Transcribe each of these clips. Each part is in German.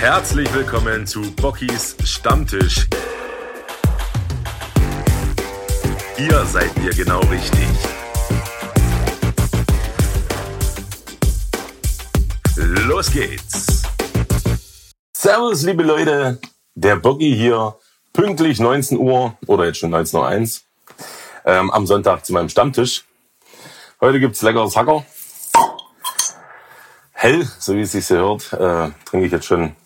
Herzlich willkommen zu Bockys Stammtisch. Hier seid ihr genau richtig. Los geht's. Servus, liebe Leute. Der Boggy hier, pünktlich 19 Uhr oder jetzt schon 19.01 Uhr ähm, am Sonntag zu meinem Stammtisch. Heute gibt's leckeres Hacker. Hell, so wie es sich hört, äh, trinke ich jetzt schon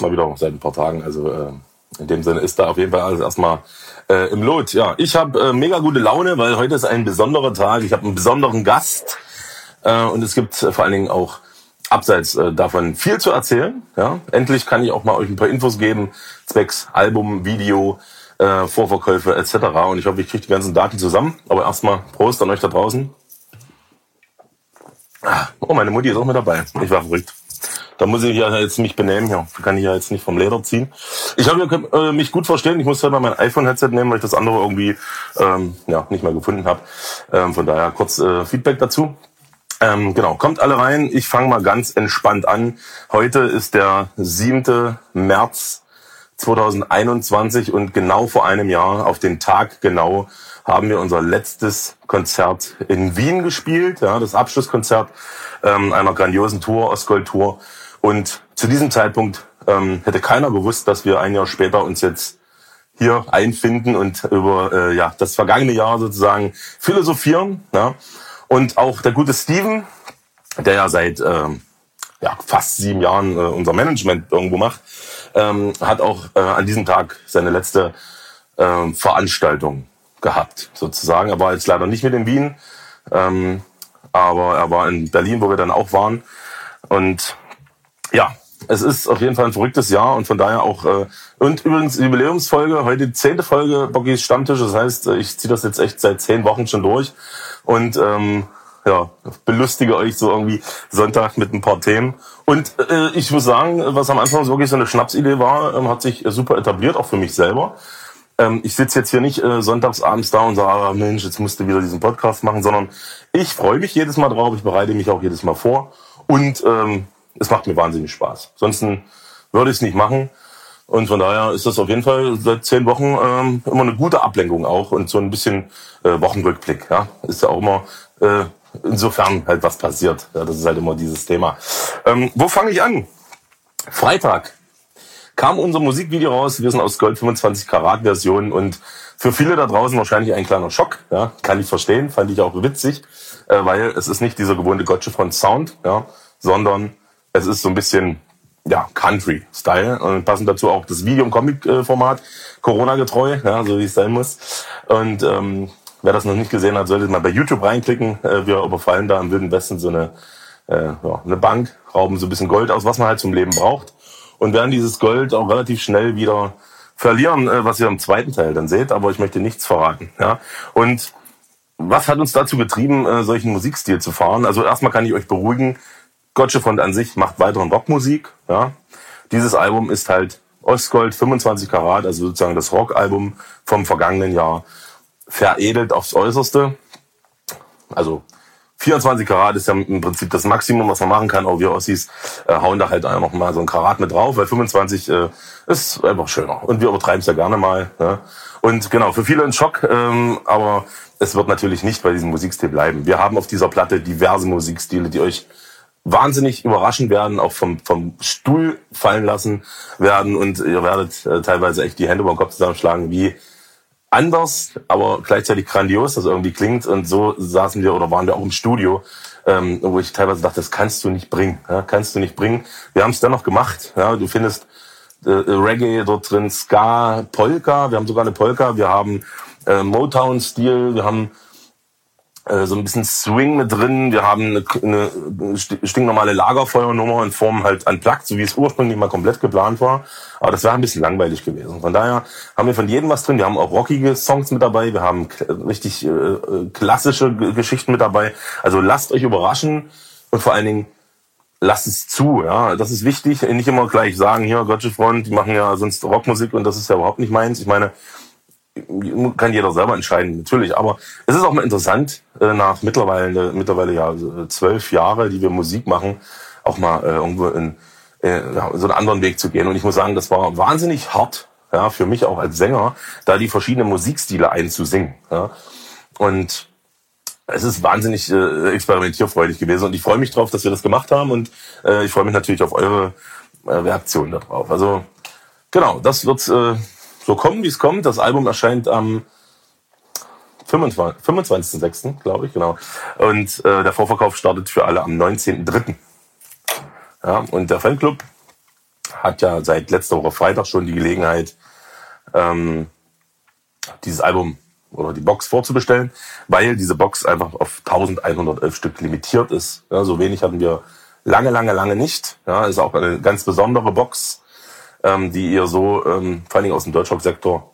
mal wieder seit ein paar Tagen. Also äh, in dem Sinne ist da auf jeden Fall alles erstmal äh, im Lot. Ja, ich habe äh, mega gute Laune, weil heute ist ein besonderer Tag. Ich habe einen besonderen Gast äh, und es gibt äh, vor allen Dingen auch abseits äh, davon viel zu erzählen. Ja, endlich kann ich auch mal euch ein paar Infos geben zwecks Album, Video, äh, Vorverkäufe etc. Und ich hoffe, ich kriege die ganzen Daten zusammen. Aber erstmal Prost an euch da draußen. Ah, oh, meine Mutti ist auch mit dabei. Ich war verrückt. Da muss ich ja jetzt mich benehmen hier. Kann ich ja jetzt nicht vom Leder ziehen. Ich habe äh, mich gut verstehen. Ich muss halt mal mein iPhone-Headset nehmen, weil ich das andere irgendwie ähm, ja, nicht mehr gefunden habe. Ähm, von daher kurz äh, Feedback dazu. Ähm, genau, kommt alle rein. Ich fange mal ganz entspannt an. Heute ist der 7. März 2021 und genau vor einem Jahr, auf den Tag genau, haben wir unser letztes Konzert in Wien gespielt, ja, das Abschlusskonzert ähm, einer grandiosen Tour, Ostgold-Tour. Und zu diesem Zeitpunkt ähm, hätte keiner gewusst, dass wir ein Jahr später uns jetzt hier einfinden und über äh, ja, das vergangene Jahr sozusagen philosophieren. Ja. Und auch der gute Steven, der ja seit ähm, ja, fast sieben Jahren äh, unser Management irgendwo macht, ähm, hat auch äh, an diesem Tag seine letzte äh, Veranstaltung gehabt, sozusagen. Er war jetzt leider nicht mit in Wien, ähm, aber er war in Berlin, wo wir dann auch waren. Und ja, es ist auf jeden Fall ein verrücktes Jahr und von daher auch äh, und übrigens Jubiläumsfolge, heute die zehnte Folge Bockys Stammtisch. Das heißt, äh, ich ziehe das jetzt echt seit zehn Wochen schon durch und ähm, ja, belustige euch so irgendwie Sonntag mit ein paar Themen. Und äh, ich muss sagen, was am Anfang wirklich so eine Schnapsidee war, ähm, hat sich super etabliert, auch für mich selber. Ähm, ich sitze jetzt hier nicht äh, sonntags abends da und sage, ah, Mensch, jetzt musst du wieder diesen Podcast machen, sondern ich freue mich jedes Mal drauf, ich bereite mich auch jedes Mal vor und ähm, es macht mir wahnsinnig Spaß. Ansonsten würde ich es nicht machen. Und von daher ist das auf jeden Fall seit zehn Wochen ähm, immer eine gute Ablenkung auch und so ein bisschen äh, Wochenrückblick. Ja, ist ja auch immer äh, insofern halt was passiert. Ja, das ist halt immer dieses Thema. Ähm, wo fange ich an? Freitag kam unser Musikvideo raus. Wir sind aus Gold 25 Karat Version und für viele da draußen wahrscheinlich ein kleiner Schock. Ja, kann ich verstehen, fand ich auch witzig, äh, weil es ist nicht dieser gewohnte Gotcha von Sound, ja, sondern es ist so ein bisschen ja, Country-Style und passend dazu auch das Video- und Comic-Format, Corona-getreu, ja, so wie es sein muss. Und ähm, Wer das noch nicht gesehen hat, sollte mal bei YouTube reinklicken. Äh, wir überfallen da im Wilden Westen so eine, äh, ja, eine Bank, rauben so ein bisschen Gold aus, was man halt zum Leben braucht. Und werden dieses Gold auch relativ schnell wieder verlieren, äh, was ihr im zweiten Teil dann seht. Aber ich möchte nichts verraten. Ja? Und was hat uns dazu getrieben, äh, solchen Musikstil zu fahren? Also erstmal kann ich euch beruhigen, Gotchefront an sich macht weiteren Rockmusik. Ja? Dieses Album ist halt Ostgold 25 Karat, also sozusagen das Rockalbum vom vergangenen Jahr veredelt aufs Äußerste. Also 24 Karat ist ja im Prinzip das Maximum, was man machen kann. Auch wir Ossis äh, hauen da halt einfach mal so ein Karat mit drauf, weil 25 äh, ist einfach schöner. Und wir übertreiben es ja gerne mal. Ne? Und genau, für viele ein Schock, ähm, aber es wird natürlich nicht bei diesem Musikstil bleiben. Wir haben auf dieser Platte diverse Musikstile, die euch wahnsinnig überraschen werden, auch vom, vom Stuhl fallen lassen werden und ihr werdet äh, teilweise echt die Hände über den Kopf zusammenschlagen, wie anders, aber gleichzeitig grandios das irgendwie klingt. Und so saßen wir oder waren wir auch im Studio, ähm, wo ich teilweise dachte, das kannst du nicht bringen. Ja, kannst du nicht bringen. Wir haben es dennoch gemacht. Ja, du findest äh, Reggae dort drin, Ska, Polka. Wir haben sogar eine Polka. Wir haben äh, Motown-Stil. Wir haben so ein bisschen Swing mit drin. Wir haben eine, eine stinknormale Lagerfeuernummer in Form halt an Plug, so wie es ursprünglich mal komplett geplant war. Aber das wäre ein bisschen langweilig gewesen. Von daher haben wir von jedem was drin. Wir haben auch rockige Songs mit dabei. Wir haben richtig äh, äh klassische Geschichten mit dabei. Also lasst euch überraschen und vor allen Dingen lasst es zu. Ja, das ist wichtig. Nicht immer gleich sagen, hier Gotcha Front, die machen ja sonst Rockmusik und das ist ja überhaupt nicht meins. Ich meine, kann jeder selber entscheiden, natürlich. Aber es ist auch mal interessant, äh, nach mittlerweile, mittlerweile ja zwölf Jahre, die wir Musik machen, auch mal äh, irgendwo in, äh, so einen anderen Weg zu gehen. Und ich muss sagen, das war wahnsinnig hart, ja, für mich auch als Sänger, da die verschiedenen Musikstile einzusingen. Ja. Und es ist wahnsinnig äh, experimentierfreudig gewesen und ich freue mich drauf, dass wir das gemacht haben und äh, ich freue mich natürlich auf eure äh, Reaktion darauf. Also genau, das wird äh, so kommen, wie es kommt. Das Album erscheint am 25.06., 25 glaube ich, genau. Und äh, der Vorverkauf startet für alle am 19.03. Ja, und der Fanclub hat ja seit letzter Woche Freitag schon die Gelegenheit, ähm, dieses Album oder die Box vorzubestellen, weil diese Box einfach auf 1111 Stück limitiert ist. Ja, so wenig hatten wir lange, lange, lange nicht. Ja, ist auch eine ganz besondere Box, ähm, die ihr so ähm, vor allen Dingen aus dem Deutschrock-Sektor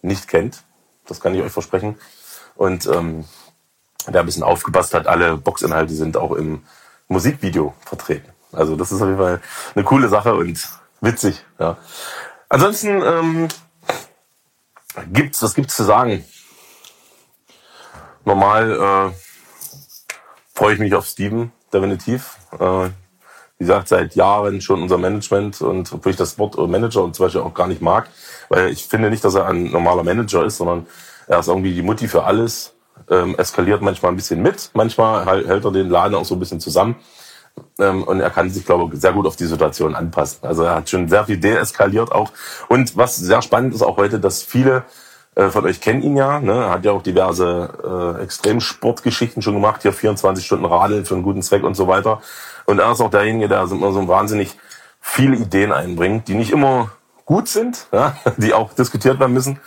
nicht kennt. Das kann ich euch versprechen. Und ähm, wer ein bisschen aufgepasst hat, alle Boxinhalte sind auch im Musikvideo vertreten. Also das ist auf jeden Fall eine coole Sache und witzig. Ja. Ansonsten ähm, gibt's, was gibt's zu sagen? Normal äh, freue ich mich auf Steven, definitiv. Äh, wie gesagt, seit Jahren schon unser Management und obwohl ich das Wort Manager und zum Beispiel auch gar nicht mag, weil ich finde nicht, dass er ein normaler Manager ist, sondern er ist irgendwie die Mutti für alles, ähm, eskaliert manchmal ein bisschen mit, manchmal hält er den Laden auch so ein bisschen zusammen ähm, und er kann sich, glaube ich, sehr gut auf die Situation anpassen. Also er hat schon sehr viel deeskaliert auch und was sehr spannend ist auch heute, dass viele äh, von euch kennen ihn ja, ne? hat ja auch diverse äh, Extremsportgeschichten schon gemacht, hier 24 Stunden Radeln für einen guten Zweck und so weiter. Und er ist auch derjenige, der immer so wahnsinnig viele Ideen einbringt, die nicht immer gut sind, ja? die auch diskutiert werden müssen.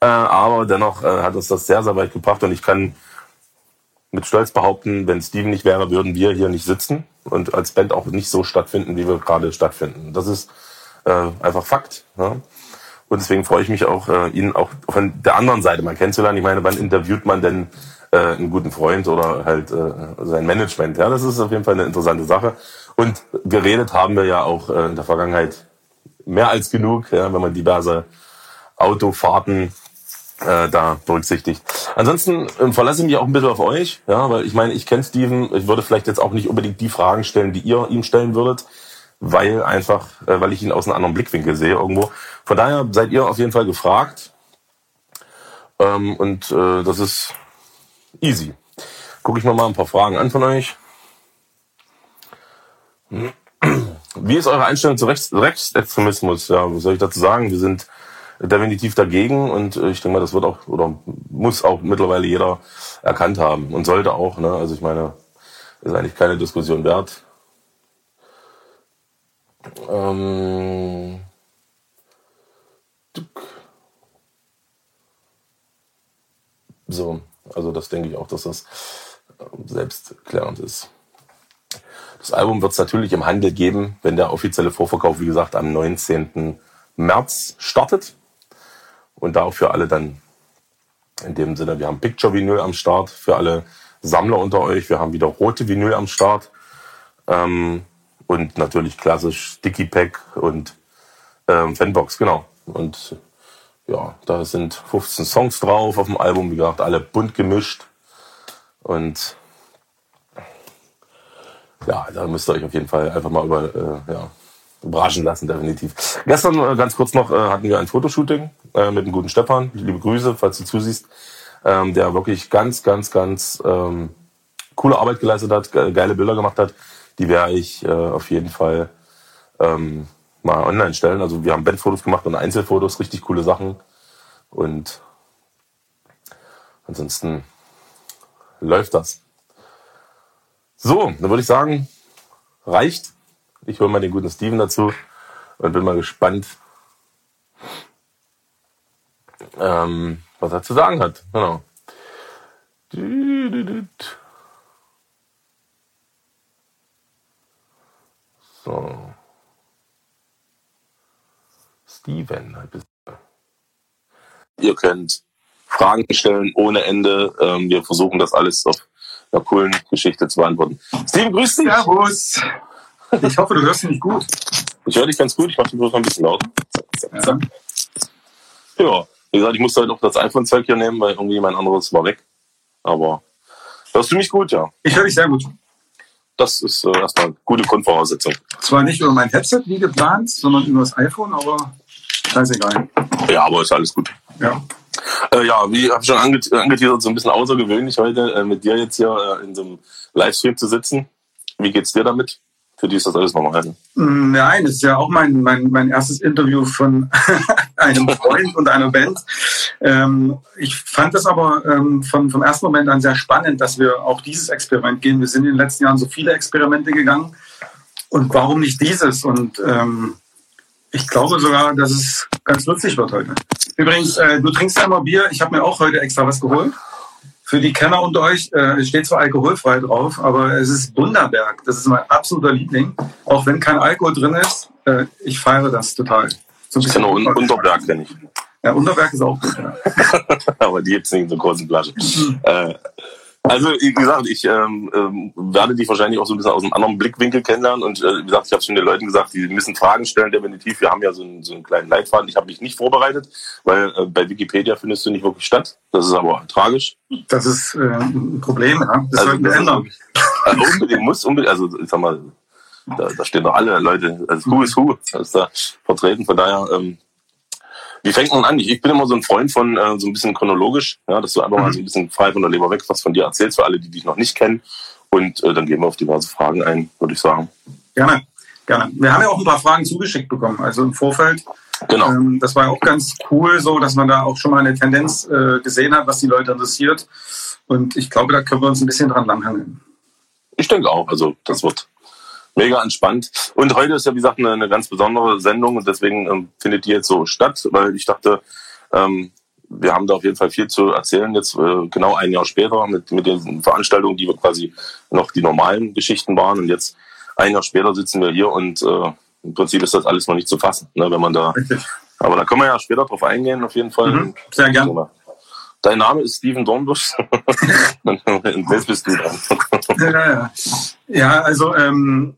Äh, aber dennoch äh, hat uns das sehr, sehr weit gebracht und ich kann mit Stolz behaupten, wenn Steven nicht wäre, würden wir hier nicht sitzen und als Band auch nicht so stattfinden, wie wir gerade stattfinden. Das ist äh, einfach Fakt. Ja? Und deswegen freue ich mich auch, äh, ihn auch von der anderen Seite mal kennenzulernen. Ich meine, wann interviewt man denn äh, einen guten Freund oder halt äh, sein Management? Ja, das ist auf jeden Fall eine interessante Sache. Und geredet haben wir ja auch äh, in der Vergangenheit mehr als genug, ja, wenn man diverse Autofahrten äh, da berücksichtigt. Ansonsten äh, verlasse ich mich auch ein bisschen auf euch, ja, weil ich meine, ich kenne Steven, ich würde vielleicht jetzt auch nicht unbedingt die Fragen stellen, die ihr ihm stellen würdet weil einfach, äh, weil ich ihn aus einem anderen Blickwinkel sehe irgendwo. Von daher seid ihr auf jeden Fall gefragt. Ähm, und äh, das ist easy. Gucke ich mir mal ein paar Fragen an von euch. Wie ist eure Einstellung zu Rechts Rechtsextremismus? Ja, was soll ich dazu sagen? Wir sind definitiv dagegen und äh, ich denke mal, das wird auch oder muss auch mittlerweile jeder erkannt haben und sollte auch. Ne? Also ich meine, ist eigentlich keine Diskussion wert. Ähm, so, also das denke ich auch, dass das ähm, selbstklärend ist. Das Album wird es natürlich im Handel geben, wenn der offizielle Vorverkauf, wie gesagt, am 19. März startet. Und da auch für alle dann in dem Sinne, wir haben Picture Vinyl am Start für alle Sammler unter euch. Wir haben wieder rote Vinyl am Start. Ähm, und natürlich klassisch Sticky Pack und ähm, Fanbox, genau. Und ja, da sind 15 Songs drauf auf dem Album, wie gesagt, alle bunt gemischt. Und ja, da müsst ihr euch auf jeden Fall einfach mal über, äh, ja, überraschen lassen, definitiv. Gestern, äh, ganz kurz noch, äh, hatten wir ein Fotoshooting äh, mit dem guten Stefan. Liebe Grüße, falls du zusiehst. Ähm, der wirklich ganz, ganz, ganz ähm, coole Arbeit geleistet hat, geile Bilder gemacht hat die werde ich äh, auf jeden Fall ähm, mal online stellen. Also wir haben Bandfotos gemacht und Einzelfotos, richtig coole Sachen. Und ansonsten läuft das. So, dann würde ich sagen, reicht. Ich hole mal den guten Steven dazu und bin mal gespannt, ähm, was er zu sagen hat. Genau. So. Steven. Ihr könnt Fragen stellen ohne Ende. Ähm, wir versuchen das alles auf einer coolen Geschichte zu beantworten. Steven, grüß dich. Servus. Ich hoffe, du hörst mich gut. Ich höre dich ganz gut. Ich mache den bloß noch ein bisschen lauter. Zack, zack, ja. ja, wie gesagt, ich musste halt auch das iPhone-Zeug hier nehmen, weil irgendwie mein anderes war weg. Aber hörst du mich gut, ja? Ich höre dich sehr gut. das ist äh, erstmal eine gute Grundvoraussetzung. Zwar nicht über mein Headset wie geplant, sondern über das iPhone, aber scheißegal. Ja, aber ist alles gut. Ja. Äh, ja, wie habe ich schon anget angeteasert, so ein bisschen außergewöhnlich heute äh, mit dir jetzt hier äh, in so einem Livestream zu sitzen. Wie geht's dir damit? Für die ist das alles normal. Mm, Nein, es ist ja auch mein, mein, mein erstes Interview von einem Freund und einer Band. Ähm, ich fand das aber ähm, vom, vom ersten Moment an sehr spannend, dass wir auch dieses Experiment gehen. Wir sind in den letzten Jahren so viele Experimente gegangen. Und warum nicht dieses? Und ähm, ich glaube sogar, dass es ganz lustig wird heute. Übrigens, äh, du trinkst ja immer Bier. Ich habe mir auch heute extra was geholt. Für die Kenner unter euch äh, es steht zwar alkoholfrei drauf, aber es ist Bunderberg. Das ist mein absoluter Liebling. Auch wenn kein Alkohol drin ist, äh, ich feiere das total. So Ich kenne nur Un Unterberg, kenn ich. Ja, Unterberg ist auch gut. Ja. aber die gibt's nicht in so großen Flaschen. äh, also wie gesagt, ich ähm, ähm, werde dich wahrscheinlich auch so ein bisschen aus einem anderen Blickwinkel kennenlernen. Und äh, wie gesagt, ich habe schon den Leuten gesagt, die müssen Fragen stellen, definitiv. Wir haben ja so einen, so einen kleinen Leitfaden. Ich habe mich nicht vorbereitet, weil äh, bei Wikipedia findest du nicht wirklich statt. Das ist aber tragisch. Das ist äh, ein Problem. Ja. Das Also, sollten wir das ändern. Also unbedingt, muss unbedingt, also ich sag mal, da, da stehen doch alle Leute, also Who is Who, ist da vertreten. Von daher, ähm, wie fängt man an? Ich, bin immer so ein Freund von äh, so ein bisschen chronologisch, ja, dass du einfach mal so ein bisschen frei von der Leber weg was von dir erzählst, für alle, die dich noch nicht kennen. Und äh, dann gehen wir auf diverse Fragen ein, würde ich sagen. Gerne, gerne. Wir haben ja auch ein paar Fragen zugeschickt bekommen, also im Vorfeld. Genau. Ähm, das war ja auch ganz cool, so dass man da auch schon mal eine Tendenz äh, gesehen hat, was die Leute interessiert. Und ich glaube, da können wir uns ein bisschen dran langhangeln. Ich denke auch. Also das wird mega entspannt. Und heute ist ja, wie gesagt, eine, eine ganz besondere Sendung und deswegen ähm, findet die jetzt so statt, weil ich dachte, ähm, wir haben da auf jeden Fall viel zu erzählen, jetzt äh, genau ein Jahr später mit, mit den Veranstaltungen, die wir quasi noch die normalen Geschichten waren. Und jetzt ein Jahr später sitzen wir hier und äh, im Prinzip ist das alles noch nicht zu fassen, ne, wenn man da. Richtig. Aber da können wir ja später drauf eingehen, auf jeden Fall. Mhm, sehr gern. Dein Name ist Steven Dornbusch. und jetzt bist du dran. Ja, ja. ja also ähm,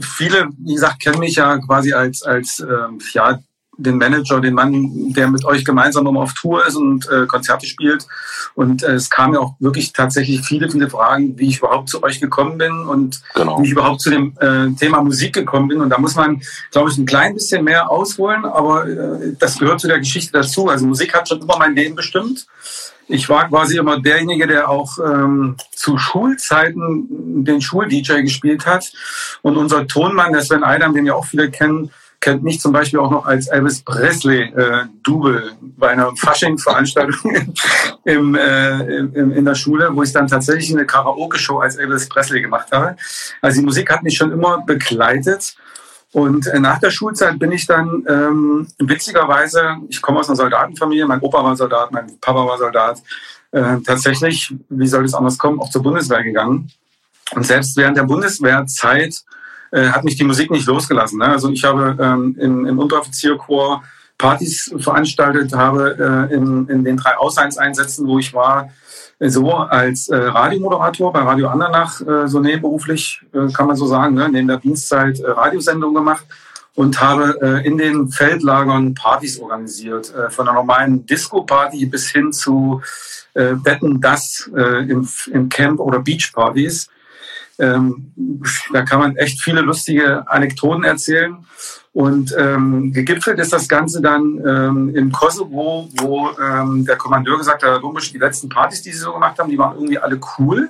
viele, wie gesagt, kennen mich ja quasi als, als ähm, ja, den Manager, den Mann, der mit euch gemeinsam immer auf Tour ist und äh, Konzerte spielt. Und äh, es kamen ja auch wirklich tatsächlich viele, viele Fragen, wie ich überhaupt zu euch gekommen bin und Genau. wie ich überhaupt zu dem äh, Thema Musik gekommen bin. Und da muss man, glaube ich, ein klein bisschen mehr ausholen, aber äh, das gehört zu der Geschichte dazu. Also Musik hat schon immer mein Leben bestimmt. Ich war quasi immer derjenige, der auch ähm, zu Schulzeiten den Schul-DJ gespielt hat. Und unser Tonmann, der Sven Eidam, den ja auch viele kennen, kennt mich zum Beispiel auch noch als Elvis Presley äh, bei einer Fasching-Veranstaltung im, äh, im, in der Schule, wo ich dann tatsächlich eine Karaoke-Show als Elvis Presley gemacht habe. Also die Musik hat mich schon immer begleitet. Und äh, nach der Schulzeit bin ich dann ähm, witzigerweise, ich komme aus einer Soldatenfamilie, mein Opa war Soldat, mein Papa war Soldat, äh, tatsächlich, wie soll es anders kommen, auch zur Bundeswehr gegangen. Und selbst während der Bundeswehrzeit äh, hat mich die Musik nicht losgelassen. Ne? Also ich habe ähm, im, im Unteroffizierchor Partys veranstaltet, habe äh, in, in den drei Ausheinseinsätzen, wo ich war, so als äh, Radiomoderator bei Radio Andernach, äh, so nebenberuflich, äh, kann man so sagen, ne? neben der Dienstzeit äh, Radiosendung gemacht und habe äh, in den Feldlagern Partys organisiert, äh, von einer normalen Disco-Party bis hin zu äh, Betten das äh, im, im Camp oder Beach-Partys. Ähm, da kann man echt viele lustige Anekdoten erzählen. Und ähm, gegipfelt ist das Ganze dann ähm, im Kosovo, wo ähm, der Kommandeur gesagt hat, Herr Dumbusch, die letzten Partys, die Sie so gemacht haben, die waren irgendwie alle cool.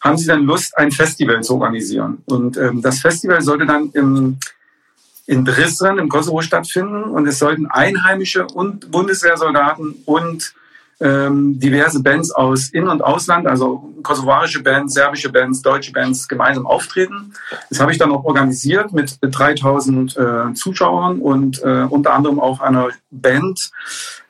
Haben Sie dann Lust, ein Festival zu organisieren? Und ähm, das Festival sollte dann im, in Drisren im Kosovo stattfinden und es sollten Einheimische und Bundeswehrsoldaten und ähm, diverse Bands aus In- und Ausland, also kosovarische Bands, serbische Bands, deutsche Bands gemeinsam auftreten. Das habe ich dann auch organisiert mit 3000 äh, Zuschauern und äh, unter anderem auch einer Band,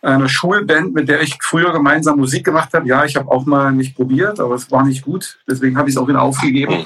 einer Schulband, mit der ich früher gemeinsam Musik gemacht habe. Ja, ich habe auch mal mich probiert, aber es war nicht gut. Deswegen habe ich es auch wieder aufgegeben.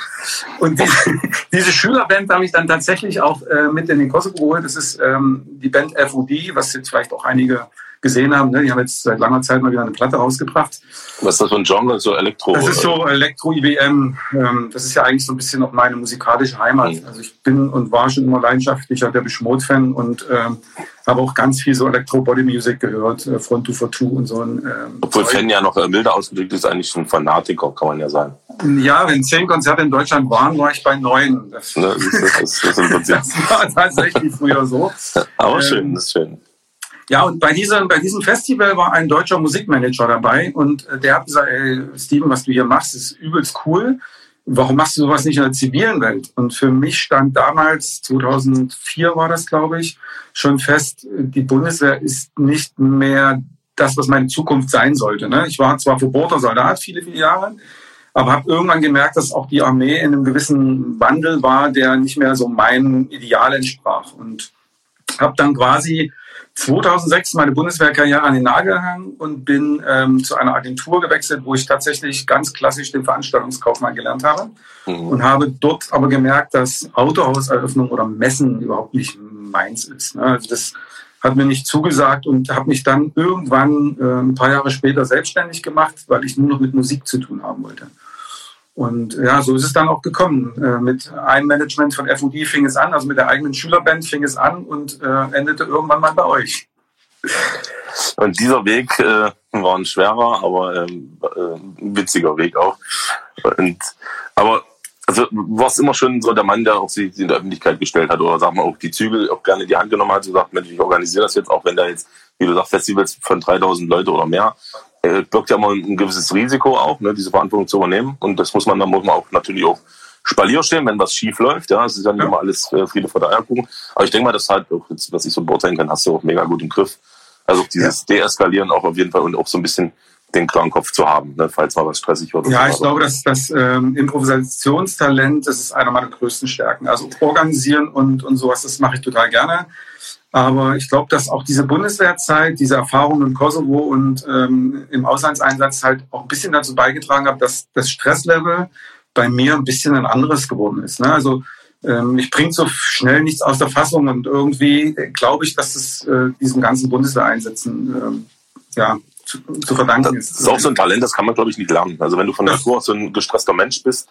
Und diese, diese Schülerband habe ich dann tatsächlich auch äh, mit in den Kosovo geholt. Das ist ähm, die Band FOD, was jetzt vielleicht auch einige gesehen haben. Ne? Die haben jetzt seit langer Zeit mal wieder eine Platte rausgebracht. Was ist das für ein Genre? So Elektro? Das ist so Elektro-IBM. Ähm, das ist ja eigentlich so ein bisschen auch meine musikalische Heimat. Mhm. Also ich bin und war schon immer leidenschaftlicher der Beschmut-Fan und ähm, habe auch ganz viel so Elektro-Body-Music gehört, äh, Front 2 for Two und so. Ähm, Obwohl Fan ja noch äh, milder ausgedrückt ist, eigentlich ein Fanatiker, kann man ja sagen. Ja, wenn zehn Konzerte in Deutschland waren, war ich bei neun. Das, ne, das, das, das, das war tatsächlich früher so. Aber schön, ähm, das ist schön. Ja, und bei diesem, bei diesem Festival war ein deutscher Musikmanager dabei und äh, der hat gesagt, ey, Steven, was du hier machst, ist übelst cool. Warum machst du sowas nicht in der zivilen Welt? Und für mich stand damals, 2004 war das, glaube ich, schon fest, die Bundeswehr ist nicht mehr das, was meine Zukunft sein sollte. Ne? Ich war zwar verbohrter Soldat viele, viele Jahre, aber habe irgendwann gemerkt, dass auch die Armee in einem gewissen Wandel war, der nicht mehr so meinem Ideal entsprach. Und habe dann quasi 2006 meine Bundeswehrkarriere an den Nagel gehangen und bin ähm, zu einer Agentur gewechselt, wo ich tatsächlich ganz klassisch den Veranstaltungskaufmann gelernt habe mhm. und habe dort aber gemerkt, dass Autohauseröffnung oder Messen überhaupt nicht meins ist. Ne? Also das hat mir nicht zugesagt und habe mich dann irgendwann äh, ein paar Jahre später selbstständig gemacht, weil ich nur noch mit Musik zu tun haben wollte. Und ja, so ist es dann auch gekommen. Äh, mit einem Management von FUD fing es an, also mit der eigenen Schülerband fing es an und äh, endete irgendwann mal bei euch. Und dieser Weg äh, war ein schwerer, aber ähm, äh, ein witziger Weg auch. Und, aber also warst immer schon so der Mann, der auch sich in der Öffentlichkeit gestellt hat oder sag mal auch die Zügel auch gerne in die Hand genommen hat und sagt, Mensch, ich organisiere das jetzt, auch wenn da jetzt, wie du sagst, Festivals von 3000 Leute oder mehr birgt ja immer ein gewisses Risiko auch, ne, diese Verantwortung zu übernehmen. Und das muss man, da muss man auch natürlich auch Spalier stehen, wenn was schief läuft. Ja, es ist ja nicht ja. immer alles äh, Friede vor der Eierkuchen. Aber ich denke mal, das halt, auch jetzt, was ich so beurteilen kann, hast du auch mega gut im Griff. Also dieses ja. Deeskalieren auch auf jeden Fall und auch so ein bisschen den klaren Kopf zu haben, ne, falls mal was stressig wird. Ja, ich glaube, dass das ähm, Improvisationstalent, das ist einer meiner größten Stärken. Also organisieren und, und sowas, das mache ich total gerne. Aber ich glaube, dass auch diese Bundeswehrzeit, diese Erfahrung im Kosovo und ähm, im Auslandseinsatz halt auch ein bisschen dazu beigetragen hat, dass das Stresslevel bei mir ein bisschen ein anderes geworden ist. Ne? Also ähm, ich bringe so schnell nichts aus der Fassung und irgendwie glaube ich, dass es äh, diesem ganzen Bundeswehreinsätzen ähm, ja, zu, zu verdanken ist. Das ist auch so ein Talent, das kann man, glaube ich, nicht lernen. Also wenn du von Natur aus so ein gestresster Mensch bist,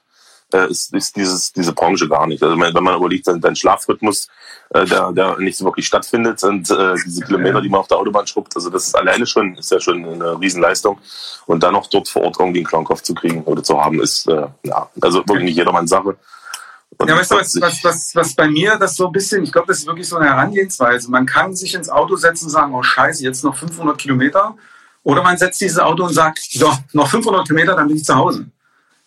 äh, ist, ist dieses, diese Branche gar nicht. Also wenn man überlegt, dein Schlafrhythmus, äh, der, der nicht so wirklich stattfindet und äh, diese Kilometer, die man auf der Autobahn schrubbt, also das ist alleine schon, ist ja schon eine Riesenleistung. Und dann noch dort vor Ort irgendwie einen Klangkopf zu kriegen oder zu haben, ist äh, ja, also wirklich nicht jedermanns Sache. Und ja, weißt du, was, was, was, was bei mir das so ein bisschen, ich glaube, das ist wirklich so eine Herangehensweise. Man kann sich ins Auto setzen und sagen, oh scheiße, jetzt noch 500 Kilometer. Oder man setzt dieses Auto und sagt, so, noch 500 Kilometer, dann bin ich zu Hause.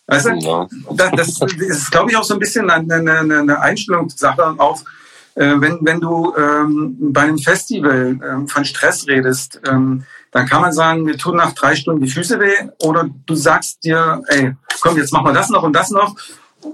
Weißt du? Das, das, ist, glaube ich, auch so ein bisschen eine, eine, eine Einstellungssache. Auch äh, wenn, wenn du ähm, bei einem Festival ähm, von Stress redest, ähm, dann kann man sagen, mir tun nach drei Stunden die Füße weh. Oder du sagst dir, ey, komm, jetzt machen wir das noch und das noch.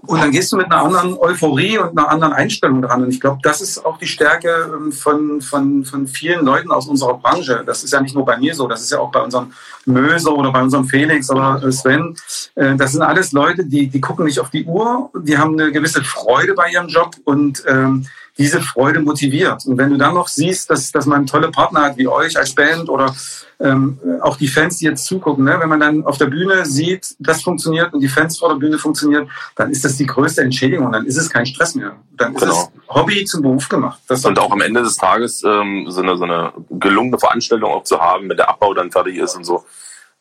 Und dann gehst du mit einer anderen Euphorie und einer anderen Einstellung dran. Und ich glaube, das ist auch die Stärke ähm, von, von, von vielen Leuten aus unserer Branche. Das ist ja nicht nur bei mir so, das ist ja auch bei unserem Möser oder bei unserem Felix oder Sven. Äh, das sind alles Leute, die, die gucken nicht auf die Uhr, die haben eine gewisse Freude bei ihrem Job und ähm, diese Freude motiviert. Und wenn du dann noch siehst, dass, dass man tolle Partner hat wie euch als Band oder ähm, auch die Fans, die jetzt zugucken, ne? wenn man dann auf der Bühne sieht, das funktioniert und die Fans vor der Bühne funktionieren, dann ist das die größte Entschädigung. Dann ist es kein Stress mehr. Dann ist genau. es Hobby zum Beruf gemacht. Das und auch am Ende des Tages ähm, so, eine, so eine gelungene Veranstaltung auch zu haben, wenn der Abbau dann fertig ist und so.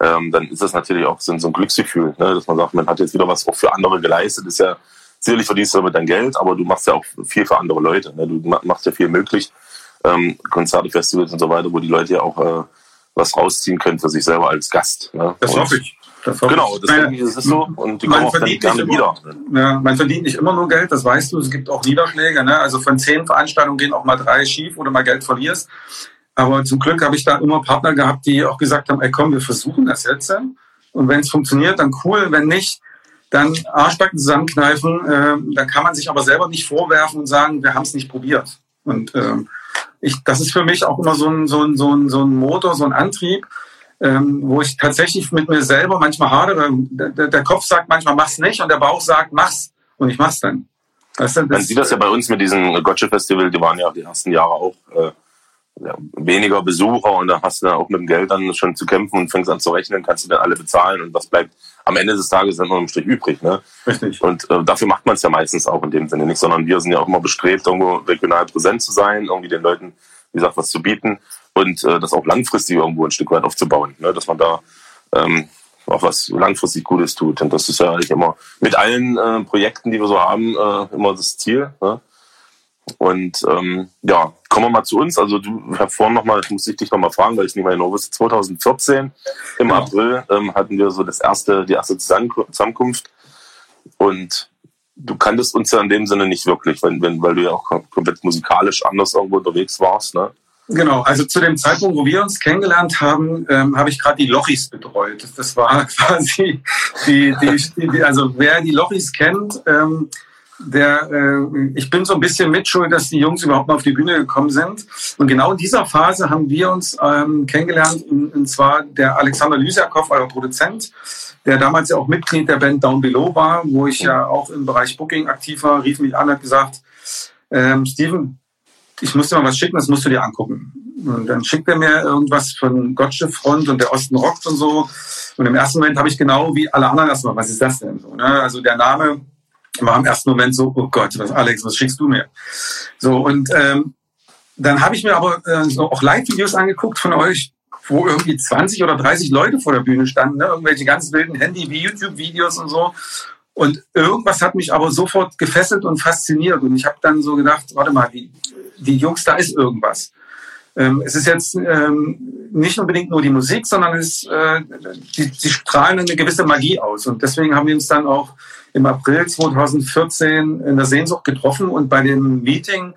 Ähm, dann ist das natürlich auch so ein Glücksgefühl, ne? dass man sagt, man hat jetzt wieder was auch für andere geleistet. Ist ja sicherlich verdienst du damit dein Geld, aber du machst ja auch viel für andere Leute. Ne? Du machst ja viel möglich. Ähm, Konzerte, Festivals und so weiter, wo die Leute ja auch äh, was rausziehen können für sich selber als Gast. Ne? Das hoffe ich. Das genau, das naja, ist es so. Und die kommen auch dann gerne immer, wieder. Ja, man verdient nicht immer nur Geld, das weißt du. Es gibt auch Niederschläge. Ne? Also von zehn Veranstaltungen gehen auch mal drei schief oder mal Geld verlierst. Aber zum Glück habe ich da immer Partner gehabt, die auch gesagt haben, ey komm, wir versuchen das jetzt. Und wenn es funktioniert, dann cool. Wenn nicht, dann Arschbacken zusammenkneifen. Äh, dann kann man sich aber selber nicht vorwerfen und sagen, wir haben es nicht probiert. Und ähm, ich, das ist für mich auch immer so ein, so ein, so ein, so ein Motor, so ein Antrieb, ähm, wo ich tatsächlich mit mir selber manchmal hadere. Der, der Kopf sagt manchmal, mach's nicht und der Bauch sagt, mach's und ich mach's dann. Weißt du, Man sieht das ja bei uns mit diesem Gotcha Festival, die waren ja die ersten Jahre auch äh, ja, weniger Besucher und da hast du dann auch mit dem Geld dann schon zu kämpfen und fängst an zu rechnen, kannst du dann alle bezahlen und was bleibt am Ende des Tages dann noch im Strich übrig. Ne? Richtig. Und äh, dafür macht man es ja meistens auch in dem Sinne nicht, sondern wir sind ja auch immer bestrebt, irgendwo regional präsent zu sein, irgendwie den Leuten, wie gesagt, was zu bieten und äh, das auch langfristig irgendwo ein Stück weit aufzubauen, ne? dass man da ähm, auch was langfristig Gutes tut. Und das ist ja eigentlich immer mit allen äh, Projekten, die wir so haben, äh, immer das Ziel. Ne? Und ähm, ja, kommen wir mal zu uns. Also du, habe vorhin noch mal, ich muss dich noch mal fragen, weil ich nicht mehr genau wusste. 2014 im ja. April ähm, hatten wir so das erste, die erste Zusammenkunft. Und du kanntest uns ja in dem Sinne nicht wirklich, wenn, weil du ja auch komplett musikalisch anders irgendwo unterwegs warst. Ne? Genau, also zu dem Zeitpunkt, wo wir uns kennengelernt haben, ähm, habe ich gerade die Lochis betreut. Das war quasi die, die, die, also wer die Lochis kennt, ähm, der, äh, ich bin so ein bisschen mitschuld, dass die Jungs überhaupt mal auf die Bühne gekommen sind. Und genau in dieser Phase haben wir uns ähm, kennengelernt, und, und zwar der Alexander Lysiakov, euer Produzent, der damals ja auch Mitglied der Band Down Below war, wo ich ja auch im Bereich Booking aktiv war, rief mich an, hat gesagt, ähm, Steven, ich muss dir mal was schicken, das musst du dir angucken. Und dann schickt er mir irgendwas von Gottschiff Front und der Osten rockt und so. Und im ersten Moment habe ich genau wie alle anderen erstmal, was ist das denn? So, ne? Also der Name war im ersten Moment so, oh Gott, was Alex, was schickst du mir? So, und ähm, dann habe ich mir aber äh, so auch Live-Videos angeguckt von euch, wo irgendwie 20 oder 30 Leute vor der Bühne standen, ne? irgendwelche ganz wilden Handy- wie YouTube-Videos und so. Und irgendwas hat mich aber sofort gefesselt und fasziniert. Und ich habe dann so gedacht, warte mal, die, die Jungs, da ist irgendwas. Ähm, es ist jetzt ähm, nicht unbedingt nur die Musik, sondern es, äh, die, die strahlen eine gewisse Magie aus. Und deswegen haben wir uns dann auch im April 2014 in der Sehnsucht getroffen und bei dem Meeting,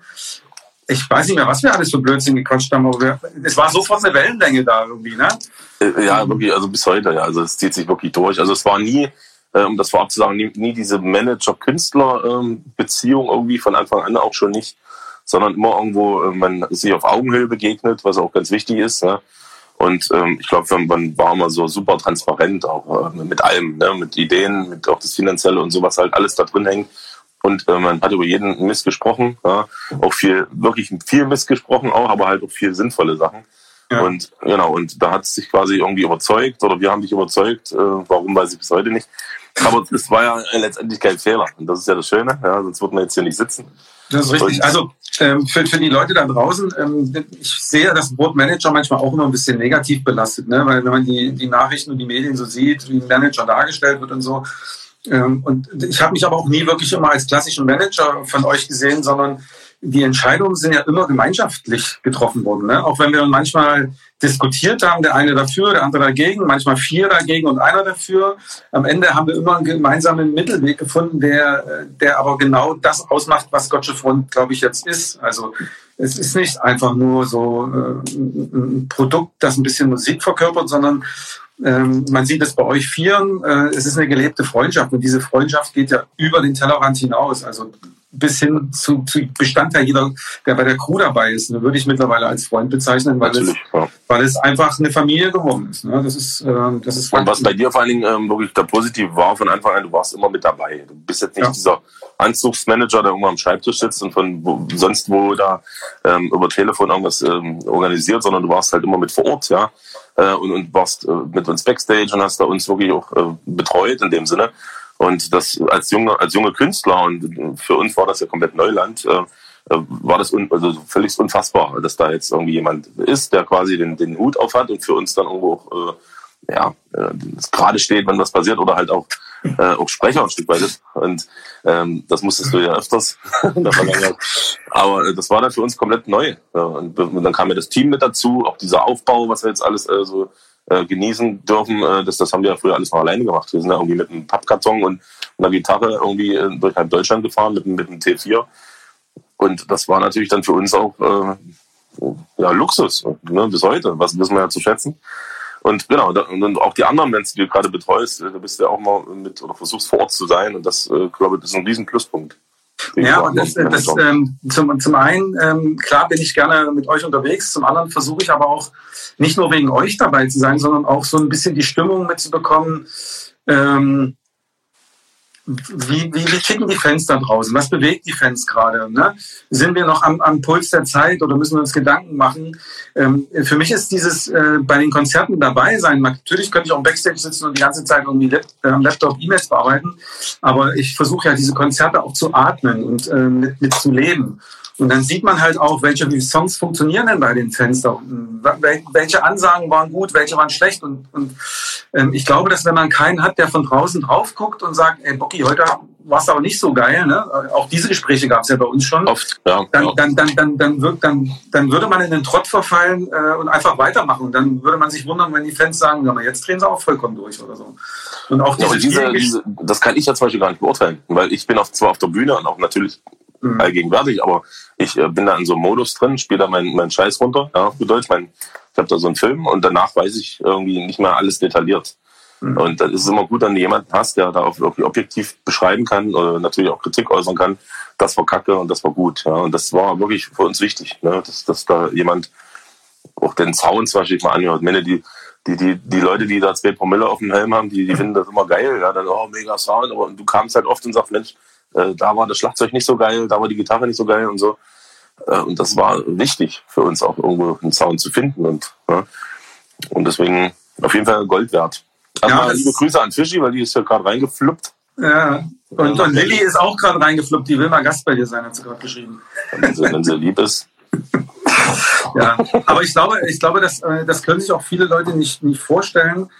ich weiß nicht mehr, was wir alles so Blödsinn gequatscht haben, aber wir, es war sofort eine Wellenlänge da irgendwie, ne? Äh, ja, wirklich, also bis heute, ja. Also es zieht sich wirklich durch. Also es war nie, äh, um das vorab zu sagen, nie, nie diese Manager-Künstler-Beziehung irgendwie von Anfang an auch schon nicht, sondern immer irgendwo, äh, man ist sich auf Augenhöhe begegnet, was auch ganz wichtig ist. Ne? Und ähm, ich glaube, man war immer so super transparent, auch äh, mit allem, ne? mit Ideen, mit auch das Finanzielle und sowas halt alles da drin hängt. Und äh, man hat über jeden Mist gesprochen, ja? auch viel, wirklich viel Mist gesprochen auch, aber halt auch viel sinnvolle Sachen. Ja. Und genau, und da hat es sich quasi irgendwie überzeugt, oder wir haben dich überzeugt, äh, warum weiß ich bis heute nicht. Aber es war ja letztendlich kein Fehler. Und das ist ja das Schöne, ja, sonst würden wir jetzt hier nicht sitzen. Das ist richtig. Also ähm, für, für die Leute da draußen, ähm, ich sehe das Wort Manager manchmal auch immer ein bisschen negativ belastet, ne? weil wenn man die, die Nachrichten und die Medien so sieht, wie ein Manager dargestellt wird und so. Ähm, und ich habe mich aber auch nie wirklich immer als klassischen Manager von euch gesehen, sondern die Entscheidungen sind ja immer gemeinschaftlich getroffen worden. Ne? Auch wenn wir manchmal diskutiert haben, der eine dafür, der andere dagegen, manchmal vier dagegen und einer dafür. Am Ende haben wir immer einen gemeinsamen Mittelweg gefunden, der, der aber genau das ausmacht, was Gotcha Front, glaube ich, jetzt ist. Also es ist nicht einfach nur so äh, ein Produkt, das ein bisschen Musik verkörpert, sondern man sieht es bei euch Vieren, äh, es ist eine gelebte Freundschaft und diese Freundschaft geht ja über den Tellerrand hinaus. Also bis hin zu, zu Bestandteil jeder, der bei der Crew dabei ist, ne, würde ich mittlerweile als Freund bezeichnen, weil, es, ja. weil es einfach eine Familie geworden ist. Ne? Das ist, äh, das ist Und was bei dir vor allen Dingen ähm, wirklich der Positive war von Anfang an, du warst immer mit dabei. Du bist jetzt nicht ja. dieser Anzugsmanager, der irgendwo am Schreibtisch sitzt und von wo, sonst wo da ähm, über Telefon irgendwas ähm, organisiert, sondern du warst halt immer mit vor Ort, ja. Äh, und, und warst äh, mit uns Backstage und hast da uns wirklich auch äh, betreut in dem Sinne. Und das als junge, als junge Künstler und für uns war das ja komplett Neuland, äh, äh, war das un, also völlig unfassbar, dass da jetzt irgendwie jemand ist, der quasi den, den Hut auf hat und für uns dann irgendwo auch, äh, ja, äh, gerade steht, wenn was passiert oder halt auch, äh, auch Sprecher ein Stück weit ist. Und ähm, das musstest du ja öfters in der Vergangenheit. Aber äh, das war dann für uns komplett neu. Ja, und, und dann kam ja das Team mit dazu, auch dieser Aufbau, was wir jetzt alles äh, so äh, genießen dürfen. Äh, das, das haben wir ja früher alles mal alleine gemacht. Wir sind ja irgendwie mit einem Pappkarton und einer Gitarre irgendwie äh, durch halb Deutschland gefahren mit, mit einem T4. Und das war natürlich dann für uns auch äh, ja, Luxus, ne, bis heute. Was wissen wir ja zu schätzen. Und genau, und auch die anderen Menschen, die du gerade betreust, äh, da bist du ja auch mal mit oder versuchst vor Ort zu sein. Und das, äh, glaube ich, ist ein riesen Pluspunkt. Ja, und das, das ähm, zum, zum einen, ähm, klar bin ich gerne mit euch unterwegs, zum anderen versuche ich aber auch nicht nur wegen euch dabei zu sein, sondern auch so ein bisschen die Stimmung mitzubekommen. Ähm, wie, wie, wie ticken die Fans da draußen? Was bewegt die Fans gerade? Ne? Sind wir noch am, am Puls der Zeit oder müssen wir uns Gedanken machen? Ähm, für mich ist dieses äh, bei den Konzerten dabei sein. Natürlich könnte ich auch Backstage sitzen und die ganze Zeit irgendwie Lap am Laptop E-Mails bearbeiten, aber ich versuche ja diese Konzerte auch zu atmen und äh, mit, mit zu leben. Und dann sieht man halt auch, welche Songs funktionieren denn bei den Fans da unten. Welche Ansagen waren gut, welche waren schlecht. Und, und ähm, ich glaube, dass wenn man keinen hat, der von draußen drauf guckt und sagt, ey Bocky, heute war es aber nicht so geil, ne? auch diese Gespräche gab es ja bei uns schon, Oft, ja, dann, ja. dann, dann, dann, dann, wirkt, dann, dann würde man in den Trott verfallen äh, und einfach weitermachen. Und dann würde man sich wundern, wenn die Fans sagen, ja, jetzt drehen sie auch vollkommen durch oder so. Und auch diese, ja, diese, diese, das kann ich ja zum Beispiel gar nicht beurteilen, weil ich bin auch zwar auf der Bühne und auch natürlich mhm. allgegenwärtig, aber ich äh, bin da in so einem Modus drin, spiele da meinen mein Scheiß runter, ja, auf Deutsch. Mein, ich habe da so einen Film und danach weiß ich irgendwie nicht mehr alles detailliert. Mhm. Und dann ist es immer gut, wenn du jemanden hast, der da auch wirklich objektiv beschreiben kann oder natürlich auch Kritik äußern kann. Das war kacke und das war gut. Ja. Und das war wirklich für uns wichtig, ne? dass, dass da jemand auch den Sound zum Beispiel mal anhört. Meine, die, die, die, die Leute, die da zwei Promille auf dem Helm haben, die, die finden das immer geil. Ja, dann, oh, mega Sound. Aber du kamst halt oft und sagst, Mensch, äh, da war das Schlagzeug nicht so geil, da war die Gitarre nicht so geil und so. Äh, und das war wichtig für uns auch irgendwo einen Sound zu finden. Und, ja, und deswegen auf jeden Fall Gold wert. Erstmal ja, liebe Grüße an Fischi, weil die ist ja gerade reingefluppt. Ja, und, und Lilly ist auch gerade reingefluppt, die will mal Gast bei dir sein, hat sie gerade geschrieben. Wenn sie, wenn sie lieb ist. ja, aber ich glaube, ich glaube, das, äh, das können sich auch viele Leute nicht, nicht vorstellen,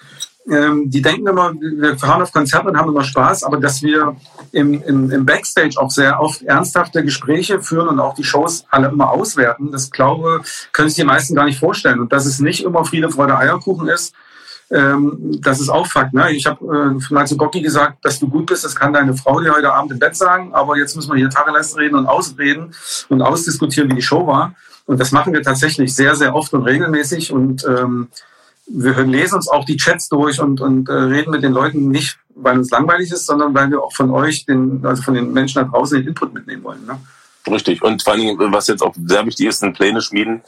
ähm, die denken immer, wir fahren auf Konzerte und haben immer Spaß, aber dass wir im, im, im Backstage auch sehr oft ernsthafte Gespräche führen und auch die Shows alle immer auswerten, das glaube, können sich die meisten gar nicht vorstellen. Und dass es nicht immer Friede, Freude, Eierkuchen ist, ähm, das ist auch Fakt. Ne? Ich habe äh, mal zu Gocki gesagt, dass du gut bist, das kann deine Frau dir heute Abend im Bett sagen, aber jetzt müssen wir hier tagelang reden und ausreden und ausdiskutieren, wie die Show war. Und das machen wir tatsächlich sehr, sehr oft und regelmäßig. Und ähm, wir lesen uns auch die Chats durch und, und äh, reden mit den Leuten nicht, weil uns langweilig ist, sondern weil wir auch von euch, den, also von den Menschen da draußen, den Input mitnehmen wollen. Ne? Richtig. Und vor allem, was jetzt auch sehr wichtig ist, sind Pläne schmieden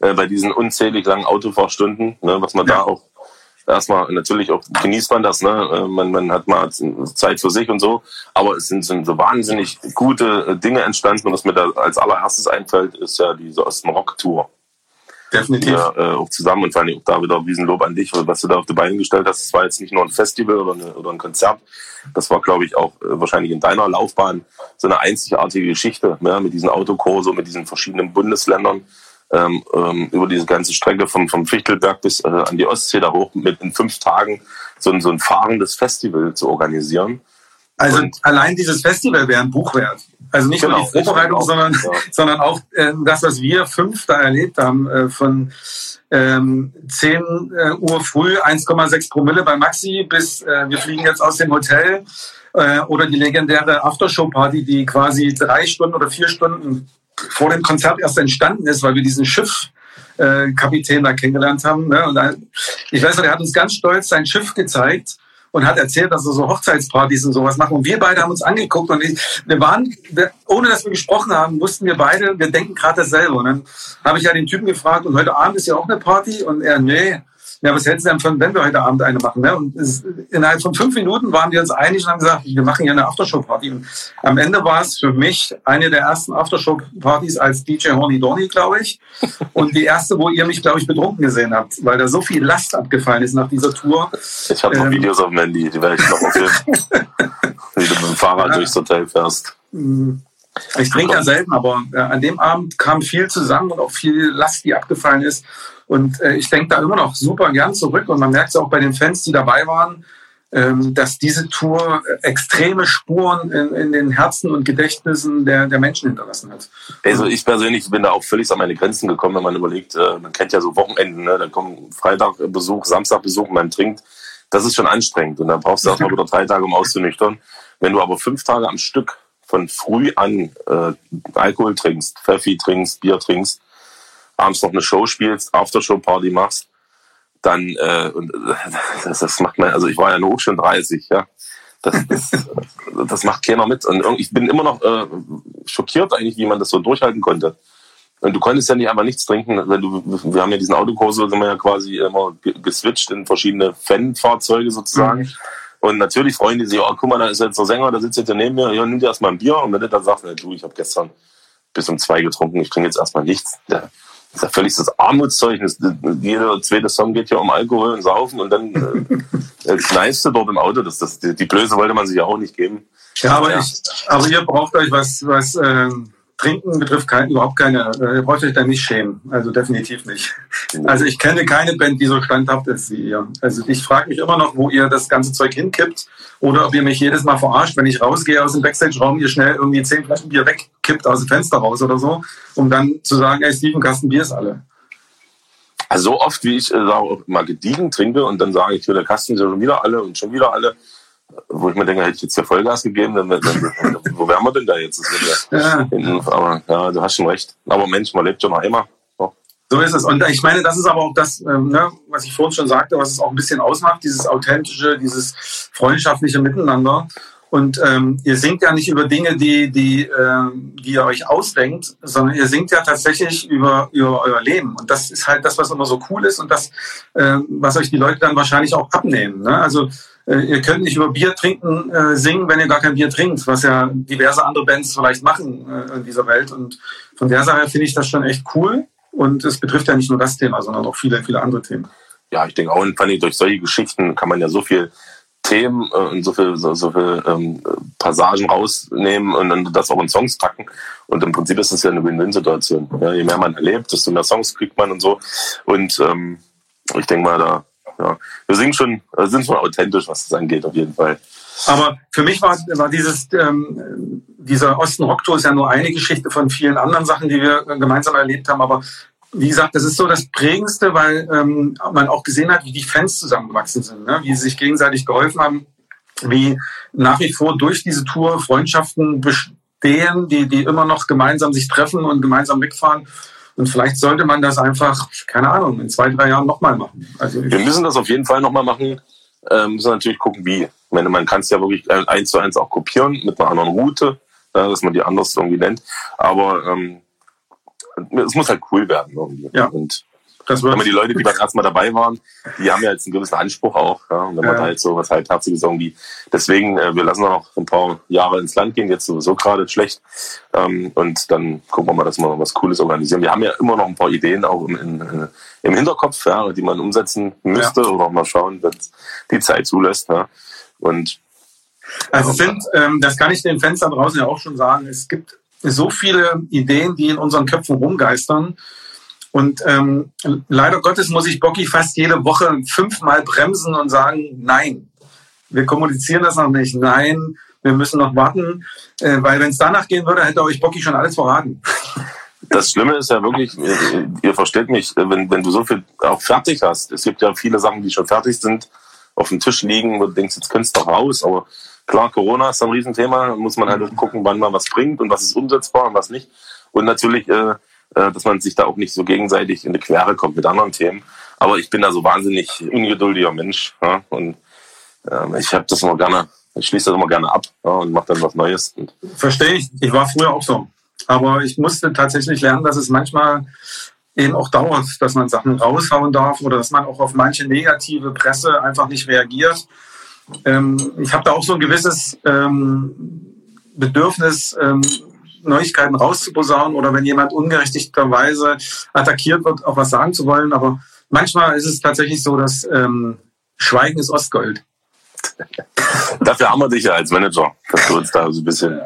äh, bei diesen unzählig langen Autofahrstunden, ne, was man ja. da auch erstmal natürlich auch genießt man das, ne? Äh, man, man hat mal Zeit für sich und so, aber es sind, sind so wahnsinnig gute äh, Dinge entstanden und was mir da als allererstes einfällt, ist ja diese Osten-Rock-Tour. Definitiv. Ja, äh, auch zusammen und vor allem auch da wieder Riesenlob an dich, was du da auf die Beine gestellt hast. Es war jetzt nicht nur ein Festival oder, eine, oder ein Konzert. Das war, glaube ich, auch äh, wahrscheinlich in deiner Laufbahn so eine einzigartige Geschichte ja, mit diesen Autokurse, mit diesen verschiedenen Bundesländern. Ähm, ähm, über diese ganze Strecke vom, vom Fichtelberg bis äh, an die Ostsee da hoch mit in fünf Tagen so ein, so ein fahrendes Festival zu organisieren. Also und allein dieses Festival wäre ein Buch wert. Also nicht genau, nur die Vorbereitung, sondern, ja. sondern auch äh, das, was wir fünf da erlebt haben, äh, von ähm, 10 äh, Uhr früh 1,6 Promille bei Maxi bis äh, wir fliegen jetzt aus dem Hotel äh, oder die legendäre Aftershow-Party, die quasi drei Stunden oder vier Stunden vor dem Konzert erst entstanden ist, weil wir diesen Schiff äh, Kapitän da kennengelernt haben. Ne? Und da, ich weiß noch, er hat uns ganz stolz sein Schiff gezeigt und hat erzählt, dass er so Hochzeitspartys und sowas macht. Und wir beide haben uns angeguckt und wir waren, ohne dass wir gesprochen haben, wussten wir beide, wir denken gerade dasselbe. Und dann habe ich ja den Typen gefragt, und heute Abend ist ja auch eine Party? Und er, nee ja, was hältst du denn von, wenn wir heute Abend eine machen? Ne? Und es, innerhalb von fünf Minuten waren wir uns einig und haben gesagt, wir machen hier eine Aftershow-Party. Und am Ende war es für mich eine der ersten Aftershow-Partys als DJ Horny Dorny, glaube ich. Und die erste, wo ihr mich, glaube ich, betrunken gesehen habt, weil da so viel Last abgefallen ist nach dieser Tour. Ich habe noch ähm, Videos auf dem Handy, die werde ich noch auf wie du mit dem Fahrrad ja. durchs Hotel fährst. Mhm. Ich trinke ja selten, aber äh, an dem Abend kam viel zusammen und auch viel Last, die abgefallen ist. Und äh, ich denke da immer noch super gern zurück und man merkt es auch bei den Fans, die dabei waren, ähm, dass diese Tour extreme Spuren in, in, den Herzen und Gedächtnissen der, der Menschen hinterlassen hat. Also ich persönlich bin da auch völlig an meine Grenzen gekommen, wenn man überlegt, äh, man kennt ja so Wochenenden, ne? da kommt Freitag Besuch, Samstag Besuch, man trinkt. Das ist schon anstrengend und dann brauchst du auch mal wieder drei Tage, um auszunüchtern. Wenn du aber fünf Tage am Stück von früh an äh, Alkohol trinkst, Pfeffi trinkst, Bier trinkst, abends noch eine Show spielst, Aftershow-Party machst, dann, äh, und das, das macht man, also ich war ja nur schon 30, ja. Das, das, das macht keiner mit. Und ich bin immer noch äh, schockiert eigentlich, wie man das so durchhalten konnte. Und du konntest ja nicht einfach nichts trinken, weil du, wir haben ja diesen Autokurs, sind wir ja quasi immer geswitcht in verschiedene Fan-Fahrzeuge sozusagen. Mhm. Und natürlich freuen die sich, oh, guck mal, da ist jetzt der Sänger, der sitzt jetzt neben mir, ja, nimm dir erstmal ein Bier. Und wenn der dann sagt, du, ich habe gestern bis um zwei getrunken, ich trinke jetzt erstmal nichts. Der, das ist ja völlig das Armutszeugnis. Jeder zweite Song geht ja um Alkohol und Saufen und dann äh, kneifst du dort im Auto. Das, das, die Blöße wollte man sich ja auch nicht geben. Ja, aber, ja. Ich, aber ihr braucht euch was, was äh, Trinken betrifft kein, überhaupt keine, äh, ihr braucht euch da nicht schämen. Also definitiv nicht. Also ich kenne keine Band, die so standhaft ist wie ihr. Also ich frage mich immer noch, wo ihr das ganze Zeug hinkippt oder ob ihr mich jedes Mal verarscht, wenn ich rausgehe aus dem Backstage-Raum, ihr schnell irgendwie zehn Flaschen Bier wegkippt aus dem Fenster raus oder so, um dann zu sagen, ey, Steven, Kasten Bier ist alle. Also so oft, wie ich äh, mal gediegen trinke und dann sage ich, der Kasten ist ja schon wieder alle und schon wieder alle, wo ich mir denke, hätte ich jetzt ja Vollgas gegeben, dann, dann, dann wo wären wir denn da jetzt? Ja. aber ja, du hast schon recht. Aber Mensch, man lebt schon noch immer. So. so ist es. Und ich meine, das ist aber auch das, ähm, ne, was ich vorhin schon sagte, was es auch ein bisschen ausmacht, dieses authentische, dieses freundschaftliche Miteinander. Und ähm, ihr singt ja nicht über Dinge, die, die, äh, die ihr euch ausdenkt, sondern ihr singt ja tatsächlich über, über euer Leben. Und das ist halt das, was immer so cool ist und das, äh, was euch die Leute dann wahrscheinlich auch abnehmen. Ne? Also ihr könnt nicht über Bier trinken äh, singen, wenn ihr gar kein Bier trinkt, was ja diverse andere Bands vielleicht machen äh, in dieser Welt. Und von der Seite finde ich das schon echt cool. Und es betrifft ja nicht nur das Thema, sondern auch viele, viele andere Themen. Ja, ich denke auch, und durch solche Geschichten kann man ja so viel Themen äh, und so viel, so, so viel ähm, Passagen rausnehmen und dann das auch in Songs packen. Und im Prinzip ist das ja eine Win-Win-Situation. Ja, je mehr man erlebt, desto mehr Songs kriegt man und so. Und ähm, ich denke mal, da ja. Wir sind schon, äh, sind schon authentisch, was das angeht, auf jeden Fall. Aber für mich war, war dieses, ähm, dieser Osten-Rock-Tour ist ja nur eine Geschichte von vielen anderen Sachen, die wir gemeinsam erlebt haben. Aber wie gesagt, das ist so das Prägendste, weil ähm, man auch gesehen hat, wie die Fans zusammengewachsen sind, ne? wie sie sich gegenseitig geholfen haben, wie nach wie vor durch diese Tour Freundschaften bestehen, die, die immer noch gemeinsam sich treffen und gemeinsam wegfahren. Und vielleicht sollte man das einfach, keine Ahnung, in zwei, drei Jahren nochmal machen. Also wir müssen das auf jeden Fall nochmal machen. Ähm, müssen natürlich gucken, wie. Meine, man kann es ja wirklich äh, eins zu eins auch kopieren mit einer anderen Route, ja, dass man die anders irgendwie nennt. Aber ähm, es muss halt cool werden irgendwie. Ja. Und das wenn man die Leute, die beim ersten Mal dabei waren, die haben ja jetzt einen gewissen Anspruch auch. Ja? Und wenn man ja. halt so was halbherziges irgendwie. Deswegen, äh, wir lassen noch ein paar Jahre ins Land gehen, jetzt sowieso gerade schlecht. Ähm, und dann gucken wir mal, dass wir noch was Cooles organisieren. Wir haben ja immer noch ein paar Ideen auch im, in, im Hinterkopf, ja, die man umsetzen müsste ja. oder mal schauen, wenn die Zeit zulässt. Ja? Und also sind, ähm, das kann ich den Fenstern draußen ja auch schon sagen, es gibt so viele Ideen, die in unseren Köpfen rumgeistern. Und ähm, leider Gottes muss ich Bocky fast jede Woche fünfmal bremsen und sagen, nein, wir kommunizieren das noch nicht, nein, wir müssen noch warten, äh, weil wenn es danach gehen würde, hätte euch Bocky schon alles verraten. Das Schlimme ist ja wirklich, ihr, ihr versteht mich, wenn, wenn du so viel auch fertig hast, es gibt ja viele Sachen, die schon fertig sind, auf dem Tisch liegen, wo du denkst, jetzt könntest du doch raus, aber klar, Corona ist ein Riesenthema, muss man halt gucken, wann man was bringt und was ist umsetzbar und was nicht. Und natürlich äh, äh, dass man sich da auch nicht so gegenseitig in die Quere kommt mit anderen Themen. Aber ich bin da so wahnsinnig ungeduldiger Mensch ja, und äh, ich habe das immer gerne, ich schließe das immer gerne ab ja, und mache dann was Neues. Verstehe ich. Ich war früher auch so. Aber ich musste tatsächlich lernen, dass es manchmal eben auch dauert, dass man Sachen raushauen darf oder dass man auch auf manche negative Presse einfach nicht reagiert. Ähm, ich habe da auch so ein gewisses ähm, Bedürfnis, ähm, Neuigkeiten rauszuposaunen oder wenn jemand ungerechtigterweise attackiert wird, auch was sagen zu wollen. Aber manchmal ist es tatsächlich so, dass ähm, Schweigen ist Ostgold. Dafür haben wir dich ja als Manager, dass du uns da so ein bisschen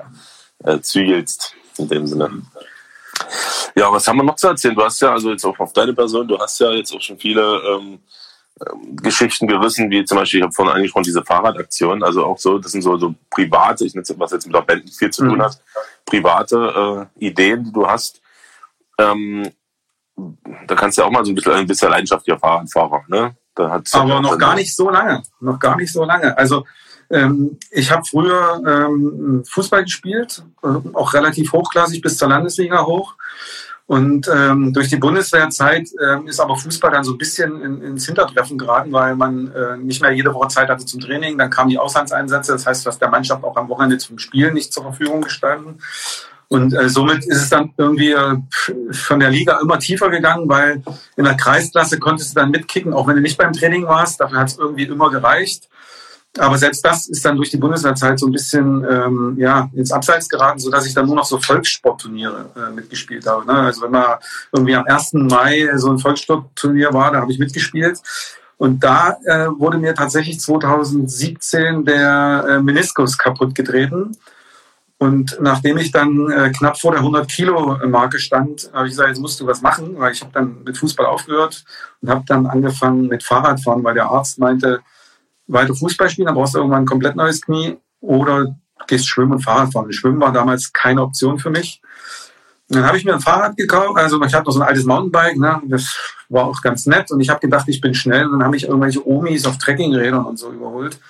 äh, zügelst in dem Sinne. Ja, was haben wir noch zu erzählen? Du hast ja also jetzt auch auf deine Person, du hast ja jetzt auch schon viele ähm, Geschichten gerissen, wie zum Beispiel, ich habe vorhin angesprochen, diese Fahrradaktion, also auch so, das sind so, so private, ich nenne was jetzt mit der Band viel zu tun mhm. hat, private äh, Ideen, die du hast. Ähm, da kannst du ja auch mal so ein bisschen ein bisschen leidenschaftlicher Fahrradfahrer, ne? Aber noch gar nicht so lange, noch gar nicht so lange. Also ähm, ich habe früher ähm, Fußball gespielt, äh, auch relativ hochklassig bis zur Landesliga hoch. Und ähm, durch die Bundeswehrzeit äh, ist aber Fußball dann so ein bisschen in, ins Hintertreffen geraten, weil man äh, nicht mehr jede Woche Zeit hatte zum Training. Dann kamen die Auslandseinsätze, das heißt, was der Mannschaft auch am Wochenende zum Spielen nicht zur Verfügung gestanden. Und äh, somit ist es dann irgendwie äh, von der Liga immer tiefer gegangen, weil in der Kreisklasse konntest du dann mitkicken, auch wenn du nicht beim Training warst. Dafür hat es irgendwie immer gereicht. Aber selbst das ist dann durch die Bundeswehrzeit so ein bisschen ähm, ja, ins Abseits geraten, sodass ich dann nur noch so Volkssportturniere äh, mitgespielt habe. Ne? Also wenn man irgendwie am 1. Mai so ein Volkssportturnier war, da habe ich mitgespielt. Und da äh, wurde mir tatsächlich 2017 der äh, Meniskus kaputt getreten. Und nachdem ich dann äh, knapp vor der 100 Kilo Marke stand, habe ich gesagt, jetzt musst du was machen, weil ich habe dann mit Fußball aufgehört und habe dann angefangen mit Fahrradfahren, weil der Arzt meinte, weiter Fußball spielen, dann brauchst du irgendwann ein komplett neues Knie oder gehst schwimmen und Fahrradfahren. Schwimmen war damals keine Option für mich. Und dann habe ich mir ein Fahrrad gekauft, also ich hatte noch so ein altes Mountainbike, ne? das war auch ganz nett und ich habe gedacht, ich bin schnell und dann habe ich irgendwelche Omis auf Trekkingrädern und so überholt.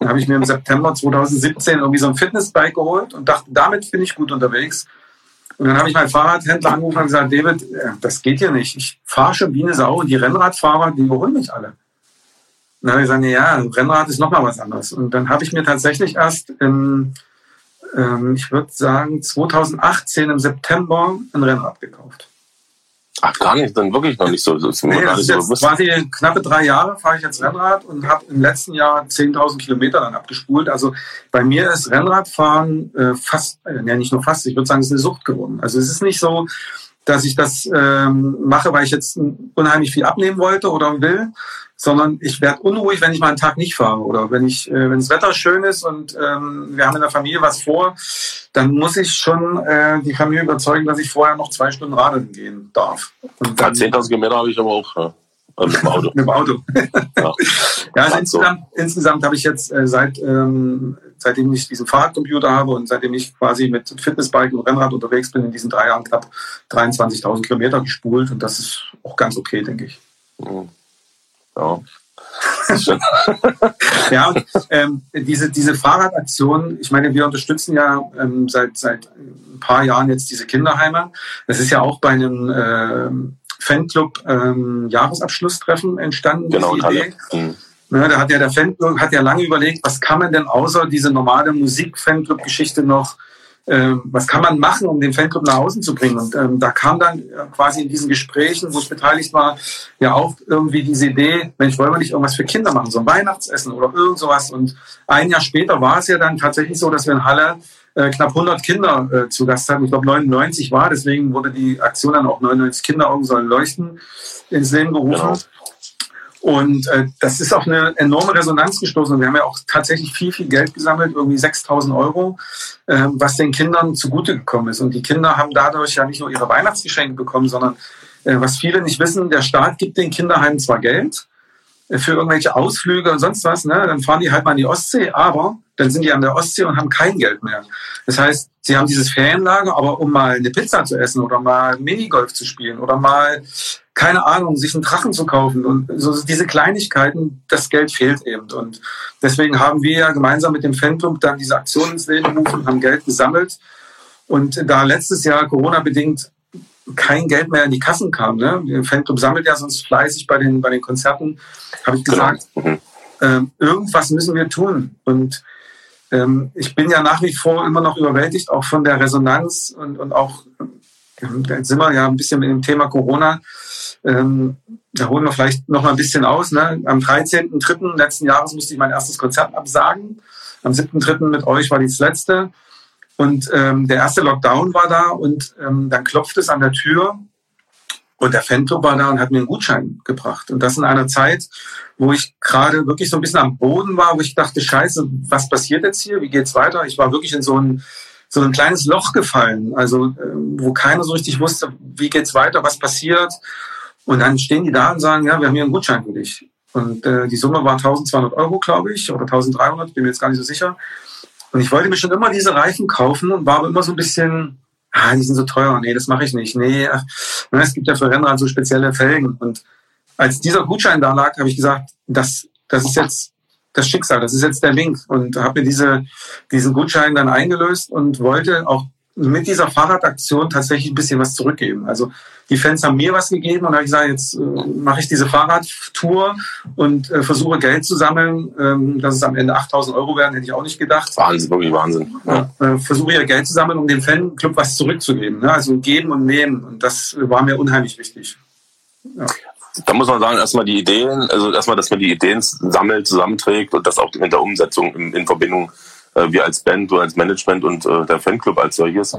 Dann habe ich mir im September 2017 irgendwie so ein Fitnessbike geholt und dachte, damit bin ich gut unterwegs. Und dann habe ich meinen Fahrradhändler angerufen und gesagt, David, äh, das geht hier nicht. Ich fahre schon wie eine Sau und die Rennradfahrer, die überholen mich alle. Dann habe ich gesagt, ja, Rennrad ist nochmal was anderes. Und dann habe ich mir tatsächlich erst im ähm, ich würde sagen, 2018 im September ein Rennrad gekauft. Ach, gar nicht, dann wirklich noch nicht so. Das nee, das ist jetzt quasi knappe drei Jahre fahre ich jetzt Rennrad und habe im letzten Jahr 10.000 Kilometer dann abgespult. Also bei mir ist Rennradfahren äh, fast, äh, ja nicht nur fast, ich würde sagen, es ist eine Sucht geworden. Also es ist nicht so, dass ich das ähm, mache, weil ich jetzt unheimlich viel abnehmen wollte oder will, sondern ich werde unruhig, wenn ich mal einen Tag nicht fahre oder wenn ich, äh, wenn das Wetter schön ist und ähm, wir haben in der Familie was vor, dann muss ich schon äh, die Familie überzeugen, dass ich vorher noch zwei Stunden radeln gehen darf. Und dann, 10.000 Kilometer habe ich aber auch. Ja. Also mit dem Auto. mit dem Auto. ja, ja also insgesamt, so. insgesamt habe ich jetzt äh, seit ähm, seitdem ich diesen Fahrradcomputer habe und seitdem ich quasi mit Fitnessbike und Rennrad unterwegs bin, in diesen drei Jahren knapp 23.000 Kilometer gespult und das ist auch ganz okay, denke ich. Mhm. Ja. ja, und, ähm, diese, diese Fahrradaktion, ich meine, wir unterstützen ja ähm, seit, seit ein paar Jahren jetzt diese Kinderheime. Das ist ja auch bei einem äh, Fanclub ähm, Jahresabschlusstreffen entstanden, genau, diese Idee. Mhm. Ne, da hat ja der Fanclub hat ja lange überlegt, was kann man denn außer diese normale Musik-Fanclub-Geschichte noch ähm, was kann man machen, um den Fanclub nach außen zu bringen? Und ähm, da kam dann äh, quasi in diesen Gesprächen, wo ich beteiligt war, ja auch irgendwie diese Idee, Mensch, wollen wir nicht irgendwas für Kinder machen, so ein Weihnachtsessen oder irgend sowas. Und ein Jahr später war es ja dann tatsächlich so, dass wir in Halle äh, knapp 100 Kinder äh, zu Gast hatten. Ich glaube 99 war, deswegen wurde die Aktion dann auch 99 Kinderaugen sollen leuchten ins Leben gerufen. Genau. Und äh, das ist auch eine enorme Resonanz gestoßen. Wir haben ja auch tatsächlich viel, viel Geld gesammelt, irgendwie 6000 Euro, äh, was den Kindern zugute gekommen ist. Und die Kinder haben dadurch ja nicht nur ihre Weihnachtsgeschenke bekommen, sondern äh, was viele nicht wissen, der Staat gibt den Kinderheimen zwar Geld für irgendwelche Ausflüge und sonst was, ne? dann fahren die halt mal in die Ostsee, aber dann sind die an der Ostsee und haben kein Geld mehr. Das heißt, sie haben dieses Ferienlager, aber um mal eine Pizza zu essen oder mal Minigolf zu spielen oder mal, keine Ahnung, sich einen Drachen zu kaufen und so diese Kleinigkeiten, das Geld fehlt eben. Und deswegen haben wir ja gemeinsam mit dem Fanclub dann diese Aktion ins Leben gerufen haben Geld gesammelt. Und da letztes Jahr Corona-bedingt kein Geld mehr in die Kassen kam, ne? der Fanclub sammelt ja sonst fleißig bei den, bei den Konzerten, habe ich genau. gesagt, genau. äh, irgendwas müssen wir tun. Und ähm, ich bin ja nach wie vor immer noch überwältigt, auch von der Resonanz und, und auch, ähm, jetzt sind wir ja ein bisschen mit dem Thema Corona. Ähm, da holen wir vielleicht noch mal ein bisschen aus. Ne? Am 13.03. letzten Jahres musste ich mein erstes Konzert absagen. Am 7.03. mit euch war das letzte. Und ähm, der erste Lockdown war da und ähm, dann klopft es an der Tür und der Fanclub war da und hat mir einen Gutschein gebracht. Und das in einer Zeit, wo ich gerade wirklich so ein bisschen am Boden war, wo ich dachte, scheiße, was passiert jetzt hier? Wie geht's weiter? Ich war wirklich in so ein, so ein kleines Loch gefallen, also äh, wo keiner so richtig wusste, wie geht's weiter, was passiert. Und dann stehen die da und sagen, ja, wir haben hier einen Gutschein für dich. Und äh, die Summe war 1200 Euro, glaube ich, oder 1300, bin mir jetzt gar nicht so sicher. Und ich wollte mir schon immer diese Reifen kaufen und war aber immer so ein bisschen, ah, die sind so teuer, nee, das mache ich nicht. Nee, ach, es gibt ja für Rennrad so spezielle Felgen. Und als dieser Gutschein da lag, habe ich gesagt, das, das ist jetzt das Schicksal, das ist jetzt der Link. Und habe mir diese, diesen Gutschein dann eingelöst und wollte auch mit dieser Fahrradaktion tatsächlich ein bisschen was zurückgeben. Also die Fans haben mir was gegeben und habe ich gesagt, jetzt äh, mache ich diese Fahrradtour und äh, versuche Geld zu sammeln. Ähm, dass es am Ende 8000 Euro werden, hätte ich auch nicht gedacht. Wahnsinn, wirklich Wahnsinn. Ja. Äh, versuche ja Geld zu sammeln, um dem Fanclub was zurückzugeben. Ne? Also geben und nehmen. Und das war mir unheimlich wichtig. Ja. da muss man sagen, erstmal die Ideen, also erstmal, dass man die Ideen sammelt, zusammenträgt und das auch in der Umsetzung in, in Verbindung, äh, wir als Band, du als Management und äh, der Fanclub als solches.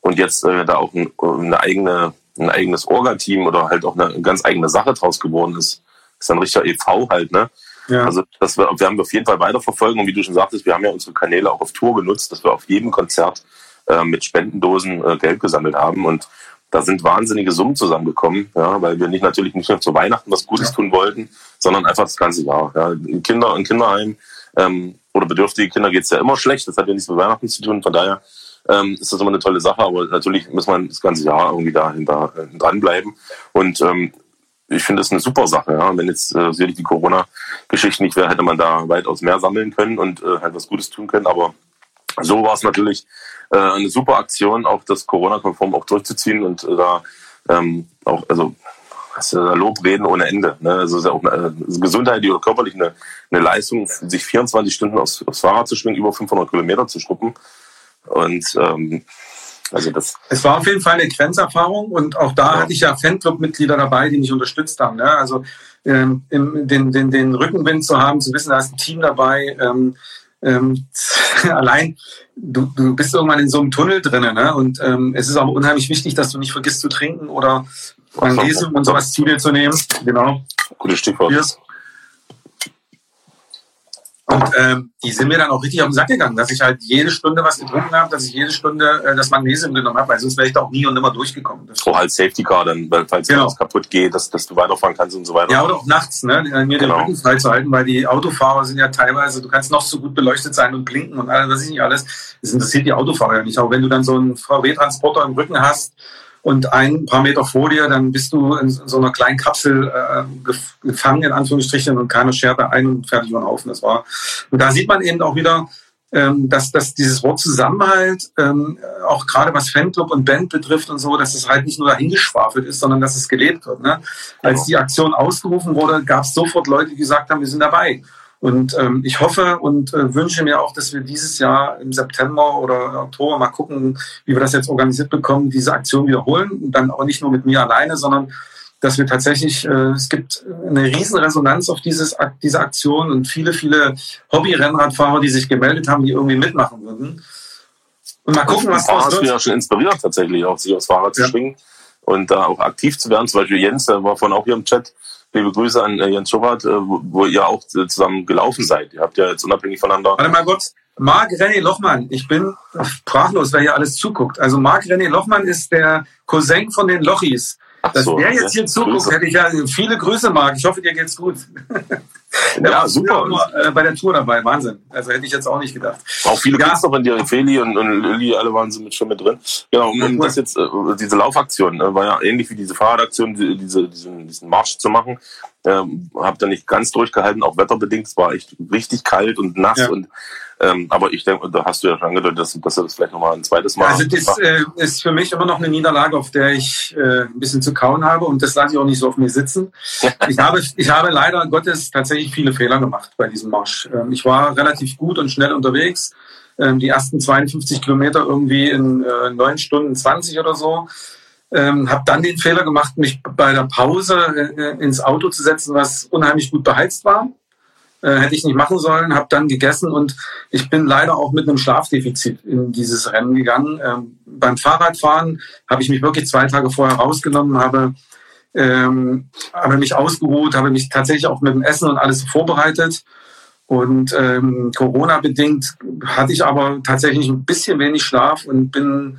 Und jetzt äh, da auch ein, eine eigene, ein eigenes Orga-Team oder halt auch eine ganz eigene Sache draus geworden ist. ist ein richtiger e.V. halt, ne? Ja. Also das wir, wir haben auf jeden Fall weiterverfolgen und wie du schon sagtest, wir haben ja unsere Kanäle auch auf Tour genutzt, dass wir auf jedem Konzert äh, mit Spendendosen äh, Geld gesammelt haben und da sind wahnsinnige Summen zusammengekommen, ja, weil wir nicht natürlich nicht nur zu Weihnachten was Gutes tun wollten, sondern einfach das ganze Jahr. Ja. In Kinder, in Kinderheim ähm, oder bedürftige Kinder geht's ja immer schlecht. Das hat ja nichts mit Weihnachten zu tun. Von daher ähm, ist das immer eine tolle Sache. Aber natürlich muss man das ganze Jahr irgendwie dahinter äh, dranbleiben. Und ähm, ich finde das eine super Sache. Ja. Wenn jetzt äh, sicherlich die Corona-Geschichte nicht wäre, hätte man da weitaus mehr sammeln können und äh, halt was Gutes tun können. Aber so war es natürlich äh, eine super Aktion, auch das Corona-konform auch durchzuziehen und äh, da ähm, auch, also also Lob reden ohne Ende. Ne? Also ist ja auch eine, also gesundheitlich oder körperlich eine, eine Leistung, sich 24 Stunden aufs, aufs Fahrrad zu schwingen, über 500 Kilometer zu schruppen. Und ähm, also das. Es war auf jeden Fall eine Grenzerfahrung und auch da ja. hatte ich ja Fanclub-Mitglieder dabei, die mich unterstützt haben. Ne? Also ähm, den, den, den Rückenwind zu haben, zu wissen, da ist ein Team dabei. Ähm, ähm, allein du, du bist irgendwann in so einem Tunnel drinnen, ne? Und ähm, es ist aber unheimlich wichtig, dass du nicht vergisst zu trinken oder Magnesium und sowas zu dir zu nehmen. Genau. Gutes Stichwort. Cheers. Und ähm, die sind mir dann auch richtig auf den Sack gegangen, dass ich halt jede Stunde was getrunken habe, dass ich jede Stunde äh, das Magnesium genommen habe, weil sonst wäre ich da auch nie und nimmer durchgekommen. Das so halt Safety Car dann, weil falls genau. was kaputt geht, dass, dass du weiterfahren kannst und so weiter. Ja, oder auch nachts, ne, mir genau. den Rücken frei zu halten, weil die Autofahrer sind ja teilweise, du kannst noch so gut beleuchtet sein und blinken und alles, was ich nicht alles. Das interessiert die Autofahrer ja nicht. Aber wenn du dann so einen VW-Transporter im Rücken hast, und ein paar Meter vor dir, dann bist du in so einer kleinen Kapsel äh, gefangen, in Anführungsstrichen, und keiner schert da ein und fertig und auf. Und das war, und da sieht man eben auch wieder, ähm, dass, dass dieses Wort Zusammenhalt, ähm, auch gerade was Fanclub und Band betrifft und so, dass es halt nicht nur dahingeschwafelt ist, sondern dass es gelebt wird. Ne? Als die Aktion ausgerufen wurde, gab es sofort Leute, die gesagt haben, wir sind dabei. Und ähm, ich hoffe und äh, wünsche mir auch, dass wir dieses Jahr im September oder Oktober mal gucken, wie wir das jetzt organisiert bekommen, diese Aktion wiederholen. Und dann auch nicht nur mit mir alleine, sondern dass wir tatsächlich, äh, es gibt eine riesen Resonanz auf dieses, diese Aktion und viele, viele Hobby-Rennradfahrer, die sich gemeldet haben, die irgendwie mitmachen würden. Und mal gucken, was daraus wird. ja schon inspiriert tatsächlich, auch sich aufs Fahrrad zu ja. schwingen und da auch aktiv zu werden. Zum Beispiel Jens, der war vorhin auch hier im Chat, liebe Grüße an äh, Jens Schubert, äh, wo, wo, ihr auch äh, zusammen gelaufen seid. Ihr habt ja jetzt unabhängig voneinander. Warte mal kurz. Marc René Lochmann, ich bin sprachlos, wer hier alles zuguckt. Also Marc René Lochmann ist der Cousin von den Lochis. Dass so, der jetzt hier zuguckt, Grüße. hätte ich ja viele Grüße, Marc. Ich hoffe, dir geht's gut. Der ja, super. Immer, äh, bei der Tour dabei, Wahnsinn. Also hätte ich jetzt auch nicht gedacht. Auch viele ja. Künstler von dir, Feli und, und Lilly, alle waren so mit, schon mit drin. Genau, und, und das jetzt, äh, diese Laufaktion äh, war ja ähnlich wie diese Fahrradaktion, die, diese, diesen, diesen Marsch zu machen. Ähm, hab da nicht ganz durchgehalten, auch wetterbedingt. Es war echt richtig kalt und nass ja. und ähm, aber ich denke, da hast du ja schon angedeutet, dass, dass er das vielleicht nochmal ein zweites Mal. Also das äh, ist für mich immer noch eine Niederlage, auf der ich äh, ein bisschen zu kauen habe und das lasse ich auch nicht so auf mir sitzen. ich, habe, ich habe leider Gottes tatsächlich viele Fehler gemacht bei diesem Marsch. Ähm, ich war relativ gut und schnell unterwegs. Ähm, die ersten 52 Kilometer irgendwie in äh, 9 Stunden 20 oder so. Ähm, habe dann den Fehler gemacht, mich bei der Pause äh, ins Auto zu setzen, was unheimlich gut beheizt war äh, hätte ich nicht machen sollen, habe dann gegessen und ich bin leider auch mit einem Schlafdefizit in dieses Rennen gegangen. Ähm, beim Fahrradfahren habe ich mich wirklich zwei Tage vorher rausgenommen, habe, ähm, habe mich ausgeruht, habe mich tatsächlich auch mit dem Essen und alles vorbereitet. Und ähm, Corona-bedingt hatte ich aber tatsächlich ein bisschen wenig Schlaf und bin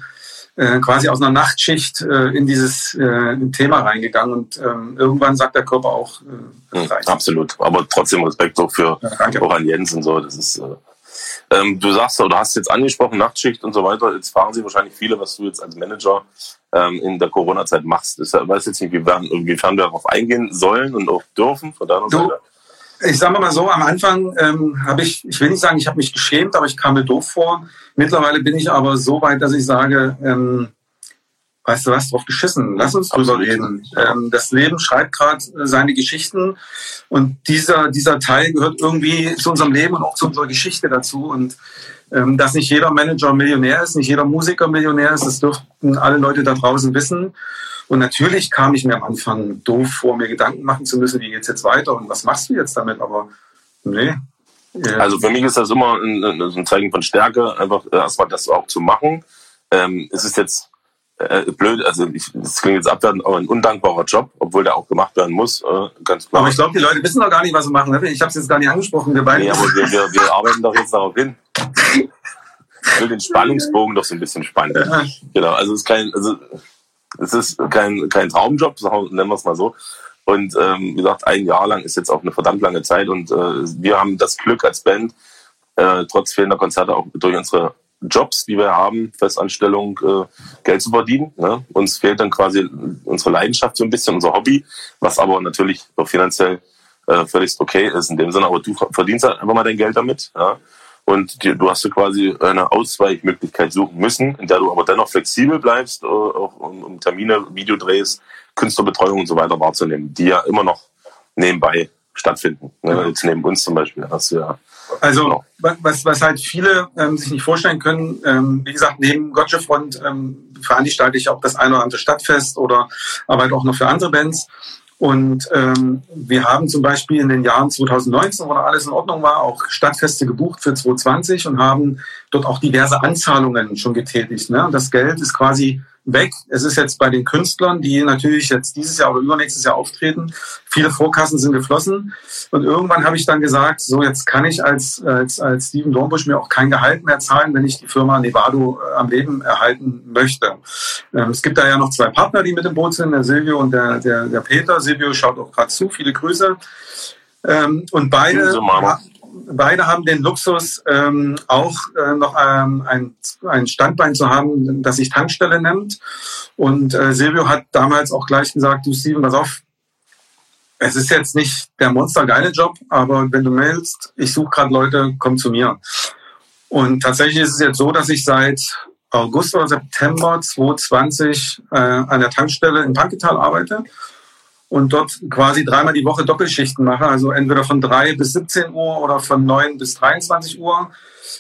äh, quasi aus einer Nachtschicht äh, in dieses äh, Thema reingegangen und ähm, irgendwann sagt der Körper auch äh, hm, absolut. Aber trotzdem Respekt auch für ja, auch an Jens und so das ist äh, ähm, du sagst oder hast jetzt angesprochen Nachtschicht und so weiter. Jetzt fragen sie wahrscheinlich viele was du jetzt als Manager ähm, in der Corona-Zeit machst. Ich weiß jetzt nicht inwiefern, inwiefern wir darauf eingehen sollen und auch dürfen von deiner du, Seite ich sage mal so, am Anfang ähm, habe ich, ich will nicht sagen, ich habe mich geschämt, aber ich kam mir doof vor. Mittlerweile bin ich aber so weit, dass ich sage, ähm, weißt du was, drauf geschissen, lass uns drüber reden. Ähm, das Leben schreibt gerade seine Geschichten und dieser, dieser Teil gehört irgendwie zu unserem Leben und auch zu unserer Geschichte dazu. Und ähm, dass nicht jeder Manager Millionär ist, nicht jeder Musiker Millionär ist, das dürften alle Leute da draußen wissen. Und natürlich kam ich mir am Anfang doof vor, mir Gedanken machen zu müssen, wie geht's jetzt weiter und was machst du jetzt damit? Aber nee. Also für mich ist das immer ein, ein Zeichen von Stärke, einfach erstmal das auch zu machen. Ähm, es ist jetzt äh, blöd, also ich, das klingt jetzt abwertend, aber ein undankbarer Job, obwohl der auch gemacht werden muss, äh, ganz klar. Aber ich glaube, die Leute wissen doch gar nicht, was sie machen. Ne? Ich habe es jetzt gar nicht angesprochen. Wir beide. Nee, aber wir, wir, wir arbeiten doch jetzt darauf hin. Ich will den Spannungsbogen doch so ein bisschen spannen. Ja. Genau, also es ist kein, also es ist kein, kein Traumjob, nennen wir es mal so. Und ähm, wie gesagt, ein Jahr lang ist jetzt auch eine verdammt lange Zeit und äh, wir haben das Glück als Band, äh, trotz fehlender Konzerte auch durch unsere Jobs, die wir haben, Festanstellung, äh, Geld zu verdienen. Ne? Uns fehlt dann quasi unsere Leidenschaft so ein bisschen, unser Hobby, was aber natürlich auch finanziell äh, völlig okay ist in dem Sinne. Aber du verdienst halt einfach mal dein Geld damit. Ja? Und die, du hast du quasi eine Ausweichmöglichkeit suchen müssen, in der du aber dennoch flexibel bleibst, äh, auch um, um Termine, Videodrehs, Künstlerbetreuung und so weiter wahrzunehmen, die ja immer noch nebenbei stattfinden. Ne? Jetzt neben uns zum Beispiel hast du ja also genau. was, was halt viele ähm, sich nicht vorstellen können, ähm, wie gesagt, neben Gotcha Front ähm, veranstalte ich auch das eine oder andere Stadtfest oder arbeite auch noch für andere Bands. Und ähm, wir haben zum Beispiel in den Jahren 2019, wo alles in Ordnung war, auch Stadtfeste gebucht für 2020 und haben dort auch diverse Anzahlungen schon getätigt. Ne? Das Geld ist quasi weg. Es ist jetzt bei den Künstlern, die natürlich jetzt dieses Jahr oder übernächstes Jahr auftreten, viele Vorkassen sind geflossen. Und irgendwann habe ich dann gesagt, so jetzt kann ich als, als, als Steven Dornbusch mir auch kein Gehalt mehr zahlen, wenn ich die Firma Nevado äh, am Leben erhalten möchte. Ähm, es gibt da ja noch zwei Partner, die mit im Boot sind, der Silvio und der, der, der Peter. Silvio schaut auch gerade zu, viele Grüße. Ähm, und beide, beide haben den Luxus, ähm, auch äh, noch ähm, ein, ein Standbein zu haben, das sich Tankstelle nennt. Und äh, Silvio hat damals auch gleich gesagt, du Steven, pass auf, es ist jetzt nicht der monstergeile Job, aber wenn du mailst, ich suche gerade Leute, komm zu mir. Und tatsächlich ist es jetzt so, dass ich seit August oder September 2020 äh, an der Tankstelle in Panketal arbeite und dort quasi dreimal die Woche Doppelschichten mache, also entweder von drei bis 17 Uhr oder von neun bis 23 Uhr,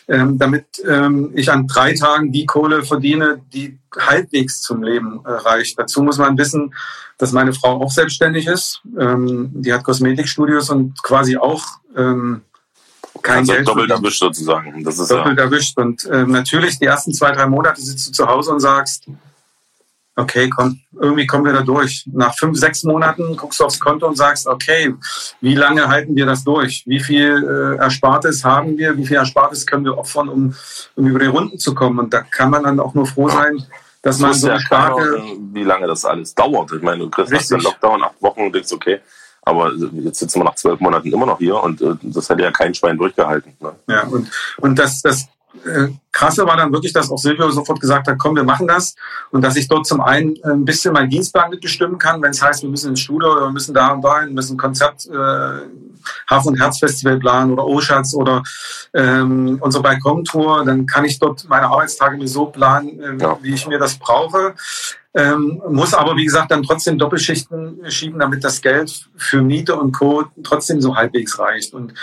ähm, damit ähm, ich an drei Tagen die Kohle verdiene, die halbwegs zum Leben äh, reicht. Dazu muss man wissen, dass meine Frau auch selbstständig ist. Ähm, die hat Kosmetikstudios und quasi auch ähm, kein also Geld. Doppelt erwischt sozusagen. Das ist doppelt ja. erwischt. Und ähm, natürlich die ersten zwei, drei Monate sitzt du zu Hause und sagst, okay, komm, irgendwie kommen wir da durch. Nach fünf, sechs Monaten guckst du aufs Konto und sagst, okay, wie lange halten wir das durch? Wie viel äh, Erspartes haben wir? Wie viel Erspartes können wir opfern, um, um über die Runden zu kommen? Und da kann man dann auch nur froh sein, dass das man so ja starke... wie lange das alles dauert. Ich meine, du kriegst Richtig. den Lockdown acht Wochen und denkst, okay, aber jetzt sitzen wir nach zwölf Monaten immer noch hier und äh, das hätte ja kein Schwein durchgehalten. Ne? Ja, und, und das, das Krasse war dann wirklich, dass auch Silvio sofort gesagt hat, komm, wir machen das. Und dass ich dort zum einen äh, ein bisschen meinen Dienstplan mitbestimmen kann, wenn es heißt, wir müssen ins Studio oder wir müssen da und da hin, müssen ein Konzert, äh, Hafen- und Herzfestival planen oder Oschatz oder ähm, unsere Balkontour, dann kann ich dort meine Arbeitstage mir so planen, äh, ja. wie ich mir das brauche. Ähm, muss aber, wie gesagt, dann trotzdem Doppelschichten schieben, damit das Geld für Miete und Co. trotzdem so halbwegs reicht. Und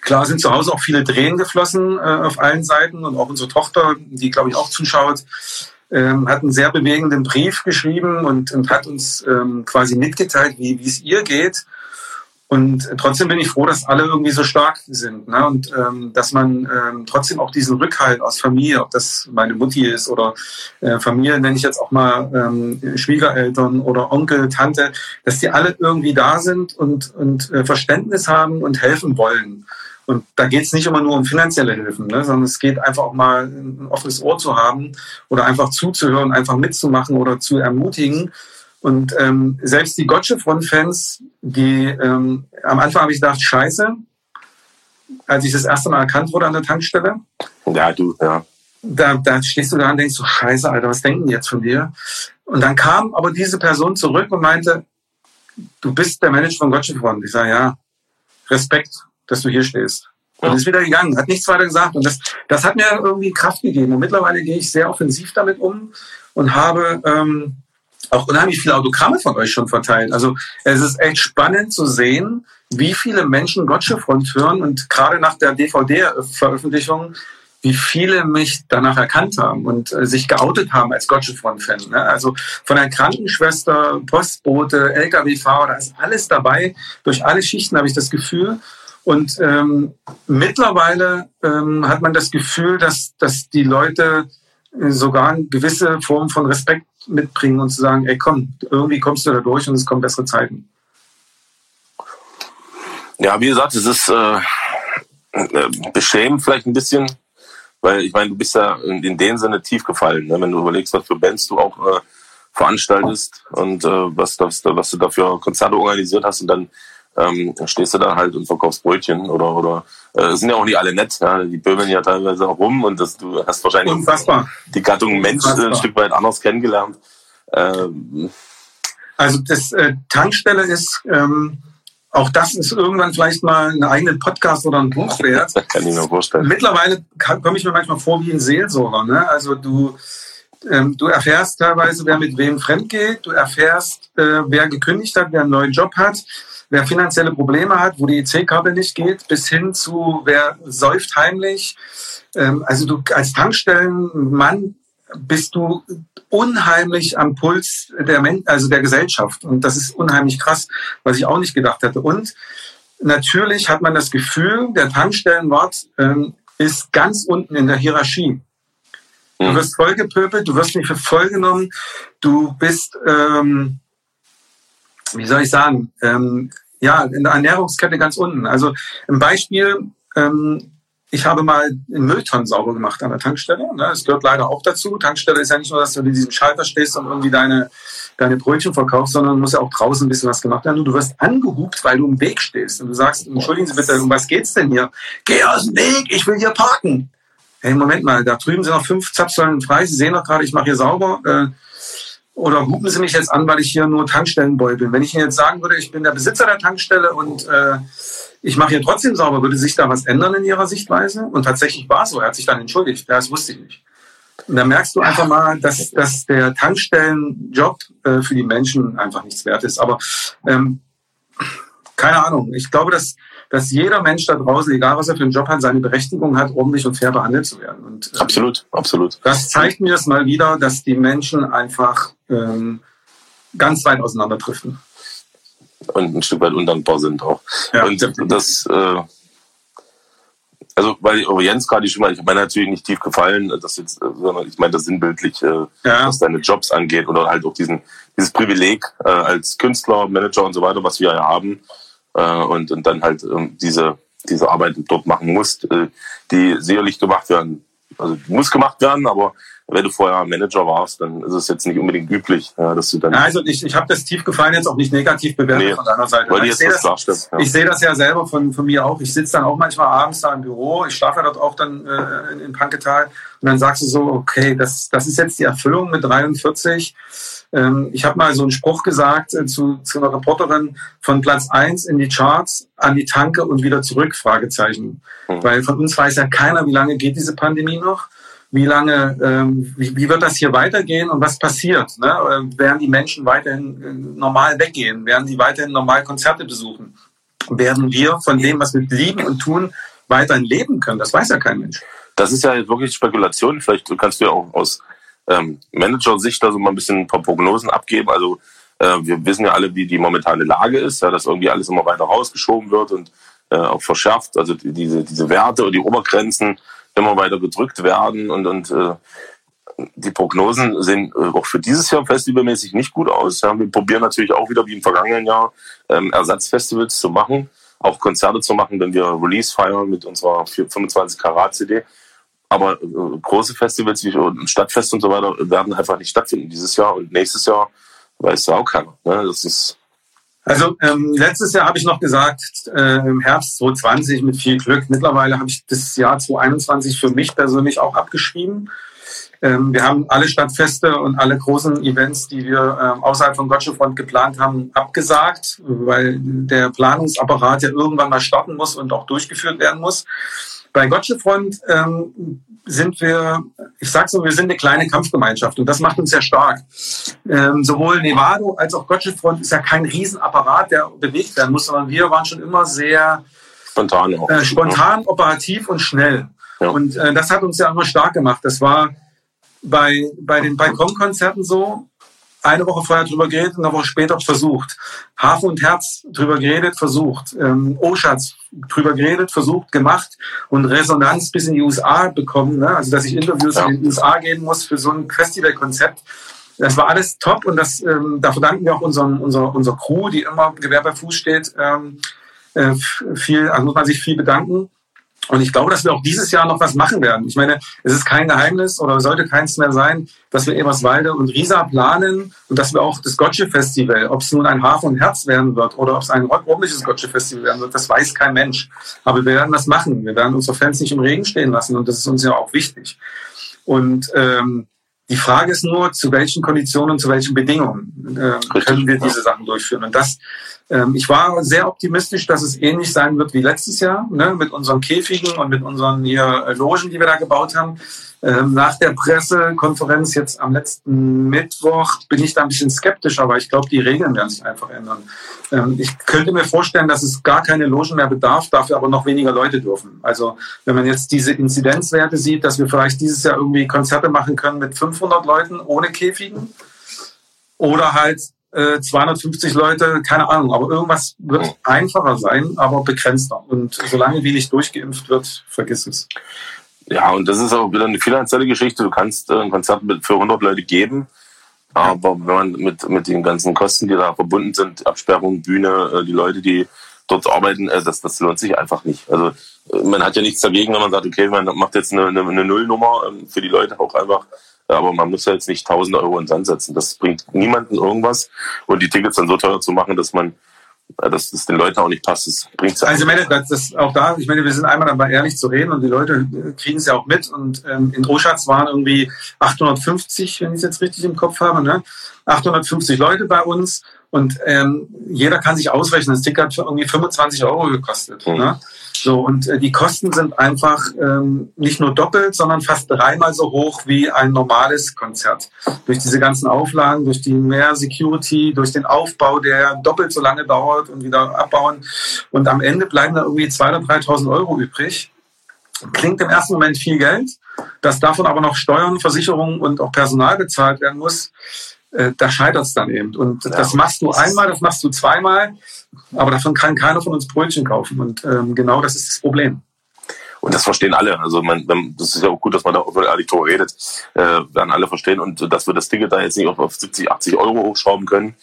Klar sind zu Hause auch viele Tränen geflossen äh, auf allen Seiten und auch unsere Tochter, die glaube ich auch zuschaut, ähm, hat einen sehr bewegenden Brief geschrieben und, und hat uns ähm, quasi mitgeteilt, wie es ihr geht. Und trotzdem bin ich froh, dass alle irgendwie so stark sind ne? und ähm, dass man ähm, trotzdem auch diesen Rückhalt aus Familie, ob das meine Mutti ist oder äh, Familie nenne ich jetzt auch mal ähm, Schwiegereltern oder Onkel, Tante, dass die alle irgendwie da sind und, und äh, Verständnis haben und helfen wollen. Und da geht es nicht immer nur um finanzielle Hilfen, ne, sondern es geht einfach auch mal ein offenes Ohr zu haben oder einfach zuzuhören, einfach mitzumachen oder zu ermutigen. Und ähm, selbst die Gotcha-Front-Fans, die ähm, am Anfang habe ich gedacht, scheiße, als ich das erste Mal erkannt wurde an der Tankstelle. Ja, du, ja. Da, da stehst du da und denkst so, scheiße, Alter, was denken die jetzt von dir? Und dann kam aber diese Person zurück und meinte, du bist der Manager von Gotcha Front. Ich sage, ja, Respekt dass du hier stehst. Und ist wieder gegangen, hat nichts weiter gesagt. Und das, das hat mir irgendwie Kraft gegeben. Und mittlerweile gehe ich sehr offensiv damit um und habe ähm, auch unheimlich viele Autogramme von euch schon verteilt. Also es ist echt spannend zu sehen, wie viele Menschen Gotcha Front hören. Und gerade nach der DVD-Veröffentlichung wie viele mich danach erkannt haben und äh, sich geoutet haben als Gotcha-Fan. Ne? Also von der Krankenschwester, Postbote, Lkw-Fahrer, da ist alles dabei. Durch alle Schichten habe ich das Gefühl. Und ähm, mittlerweile ähm, hat man das Gefühl, dass, dass die Leute sogar eine gewisse Form von Respekt mitbringen und zu sagen, ey komm, irgendwie kommst du da durch und es kommen bessere Zeiten. Ja, wie gesagt, es ist äh, äh beschämend vielleicht ein bisschen, weil ich meine, du bist ja in dem Sinne tief gefallen, ne? wenn du überlegst, was für Bands du auch äh, veranstaltest und äh, was, das, was du dafür Konzerte organisiert hast und dann ähm, stehst du da halt und verkaufst Brötchen oder oder äh, sind ja auch nicht alle nett, ja? die böbeln ja teilweise auch rum und das, du hast wahrscheinlich Unfassbar. die Gattung Mensch Unfassbar. ein Stück weit anders kennengelernt. Ähm, also das äh, Tankstelle ist ähm, auch das ist irgendwann vielleicht mal ein eigenen Podcast oder ein Buch wert. Das kann ich mir vorstellen. Mittlerweile komme ich mir manchmal vor wie ein Seelsorger. Ne? Also du, ähm, du erfährst teilweise, wer mit wem fremd geht. Du erfährst, äh, wer gekündigt hat, wer einen neuen Job hat, wer finanzielle Probleme hat, wo die EC-Karte nicht geht, bis hin zu wer säuft heimlich. Ähm, also du als Tankstellenmann bist du unheimlich am Puls der, Men also der Gesellschaft. Und das ist unheimlich krass, was ich auch nicht gedacht hätte. Und natürlich hat man das Gefühl, der Tankstellenwart ähm, ist ganz unten in der Hierarchie. Du mhm. wirst vollgepöbelt, du wirst nicht für voll genommen, du bist, ähm, wie soll ich sagen, ähm, ja, in der Ernährungskette ganz unten. Also ein Beispiel, ähm, ich habe mal einen Mülltonnen sauber gemacht an der Tankstelle. Ne? Das gehört leider auch dazu. Tankstelle ist ja nicht nur, dass du in diesem Schalter stehst und irgendwie deine, deine Brötchen verkaufst, sondern muss ja auch draußen ein bisschen was gemacht werden. Und du wirst angehupt, weil du im Weg stehst. Und du sagst, entschuldigen Sie bitte, um was geht's denn hier? Geh aus dem Weg, ich will hier parken. Hey, Moment mal, da drüben sind noch fünf Zapfsäulen frei. Sie sehen doch gerade, ich mache hier sauber. Äh, oder hupen Sie mich jetzt an, weil ich hier nur Tankstellenboy bin? Wenn ich Ihnen jetzt sagen würde, ich bin der Besitzer der Tankstelle und äh, ich mache hier trotzdem sauber. Würde sich da was ändern in Ihrer Sichtweise? Und tatsächlich war es so. Er hat sich dann entschuldigt. Das wusste ich nicht. Und da merkst du einfach mal, dass, dass der Tankstellenjob äh, für die Menschen einfach nichts wert ist. Aber ähm, keine Ahnung. Ich glaube, dass, dass jeder Mensch da draußen, egal was er für einen Job hat, seine Berechtigung hat, ordentlich und fair behandelt zu werden. Und, äh, absolut, absolut. Das zeigt mir das mal wieder, dass die Menschen einfach ähm, ganz weit auseinanderdriften und ein Stück weit undankbar sind auch. Ja. Und das, äh, also weil Jens gerade schon mal, ich meine natürlich nicht tief gefallen, das jetzt, sondern ich meine das sinnbildlich, äh, ja. was deine Jobs angeht oder halt auch diesen dieses Privileg äh, als Künstler, Manager und so weiter, was wir ja haben äh, und und dann halt äh, diese diese Arbeit dort machen musst, äh, die sicherlich gemacht werden, also muss gemacht werden, aber wenn du vorher Manager warst, dann ist es jetzt nicht unbedingt üblich, ja, dass du dann. Also ich, ich habe das Tiefgefallen jetzt auch nicht negativ bewertet nee, von deiner Seite. Weil ich sehe das, ja. ich sehe das ja selber von, von mir auch. Ich sitze dann auch manchmal abends da im Büro, ich schlafe ja dort auch dann äh, in, in Panketal und dann sagst du so, okay, das, das ist jetzt die Erfüllung mit 43. Ähm, ich habe mal so einen Spruch gesagt äh, zu, zu einer Reporterin von Platz eins in die Charts, an die Tanke und wieder zurück, Fragezeichen. Hm. Weil von uns weiß ja keiner, wie lange geht diese Pandemie noch wie lange, ähm, wie, wie wird das hier weitergehen und was passiert? Ne? Äh, werden die Menschen weiterhin äh, normal weggehen? Werden sie weiterhin normal Konzerte besuchen? Werden wir von dem, was wir lieben und tun, weiterhin leben können? Das weiß ja kein Mensch. Das ist ja wirklich Spekulation. Vielleicht kannst du ja auch aus ähm, Manager-Sicht da so mal ein bisschen ein paar Prognosen abgeben. Also äh, wir wissen ja alle, wie die momentane Lage ist, ja, dass irgendwie alles immer weiter rausgeschoben wird und äh, auch verschärft. Also diese, diese Werte und die Obergrenzen immer weiter gedrückt werden und, und äh, die Prognosen sehen äh, auch für dieses Jahr festivalmäßig nicht gut aus. Ja, wir probieren natürlich auch wieder wie im vergangenen Jahr ähm, Ersatzfestivals zu machen, auch Konzerte zu machen, wenn wir Release feiern mit unserer 25 Karat CD. Aber äh, große Festivals wie Stadtfest und so weiter werden einfach nicht stattfinden dieses Jahr und nächstes Jahr weiß auch keiner. Ne? Das ist also ähm, letztes Jahr habe ich noch gesagt, äh, im Herbst 2020 mit viel Glück. Mittlerweile habe ich das Jahr 2021 für mich persönlich auch abgeschrieben. Ähm, wir haben alle Stadtfeste und alle großen Events, die wir ähm, außerhalb von Gotschefront geplant haben, abgesagt, weil der Planungsapparat ja irgendwann mal starten muss und auch durchgeführt werden muss. Bei Gotschefront ähm, sind wir, ich sage so, wir sind eine kleine Kampfgemeinschaft und das macht uns sehr stark. Ähm, sowohl Nevado als auch Gotschefront ist ja kein Riesenapparat, der bewegt werden muss, sondern wir waren schon immer sehr spontan, äh, spontan operativ und schnell. Ja. Und äh, das hat uns ja immer stark gemacht. Das war bei, bei den Balkonkonzerten so, eine Woche vorher drüber geredet und eine Woche später versucht. Hafen und Herz drüber geredet, versucht. Ähm, Oschatz drüber geredet, versucht, gemacht und Resonanz bis in die USA bekommen. Ne? Also, dass ich Interviews ja. in den USA geben muss für so ein Festivalkonzept. Das war alles top und das, ähm, da verdanken wir auch unseren, unser, unser Crew, die immer Gewehr bei Fuß steht, ähm, äh, viel, also muss man sich viel bedanken. Und ich glaube, dass wir auch dieses Jahr noch was machen werden. Ich meine, es ist kein Geheimnis oder sollte keins mehr sein, dass wir Eberswalde und Riesa planen und dass wir auch das Gotche-Festival, ob es nun ein Hafen und Herz werden wird oder ob es ein ordentliches Gotche-Festival werden wird, das weiß kein Mensch. Aber wir werden das machen. Wir werden unsere Fans nicht im Regen stehen lassen und das ist uns ja auch wichtig. Und ähm, die Frage ist nur, zu welchen Konditionen und zu welchen Bedingungen äh, können wir diese Sachen durchführen. Und das ich war sehr optimistisch, dass es ähnlich sein wird wie letztes Jahr, ne, mit unseren Käfigen und mit unseren hier äh, Logen, die wir da gebaut haben. Ähm, nach der Pressekonferenz jetzt am letzten Mittwoch bin ich da ein bisschen skeptisch, aber ich glaube, die Regeln werden sich einfach ändern. Ähm, ich könnte mir vorstellen, dass es gar keine Logen mehr bedarf, dafür aber noch weniger Leute dürfen. Also wenn man jetzt diese Inzidenzwerte sieht, dass wir vielleicht dieses Jahr irgendwie Konzerte machen können mit 500 Leuten ohne Käfigen oder halt 250 äh, Leute, keine Ahnung, aber irgendwas wird einfacher sein, aber begrenzter. Und solange wie nicht durchgeimpft wird, vergiss es. Ja, und das ist auch wieder eine finanzielle Geschichte. Du kannst äh, ein Konzert für 100 Leute geben, aber wenn man mit, mit den ganzen Kosten, die da verbunden sind, Absperrung, Bühne, äh, die Leute, die dort arbeiten, das, das lohnt sich einfach nicht. Also man hat ja nichts dagegen, wenn man sagt, okay, man macht jetzt eine, eine, eine Nullnummer ähm, für die Leute auch einfach aber man muss ja jetzt nicht tausende Euro ins Sand setzen. Das bringt niemanden irgendwas. Und die Tickets dann so teuer zu machen, dass man äh, dass es den Leuten auch nicht passt. Das bringt Also ich meine, das ist auch da, ich meine, wir sind einmal dabei, ehrlich zu reden und die Leute äh, kriegen es ja auch mit. Und ähm, in Oschatz waren irgendwie 850, wenn ich es jetzt richtig im Kopf habe, ne? 850 Leute bei uns und ähm, jeder kann sich ausrechnen, das Ticket hat für irgendwie 25 Euro gekostet. Mhm. Ne? So, und äh, die Kosten sind einfach ähm, nicht nur doppelt, sondern fast dreimal so hoch wie ein normales Konzert. Durch diese ganzen Auflagen, durch die mehr Security, durch den Aufbau, der doppelt so lange dauert und wieder abbauen. Und am Ende bleiben da irgendwie 2.000 oder 3.000 Euro übrig. Klingt im ersten Moment viel Geld, dass davon aber noch Steuern, Versicherungen und auch Personal bezahlt werden muss. Äh, da scheitert es dann eben. Und ja, das machst du einmal, das machst du zweimal, aber davon kann keiner von uns Brötchen kaufen. Und ähm, genau das ist das Problem. Und das verstehen alle. Also man, das ist ja auch gut, dass man da über ehrlich drüber redet. Äh, werden alle verstehen. Und dass wir das Ticket da jetzt nicht auf 70, 80 Euro hochschrauben können,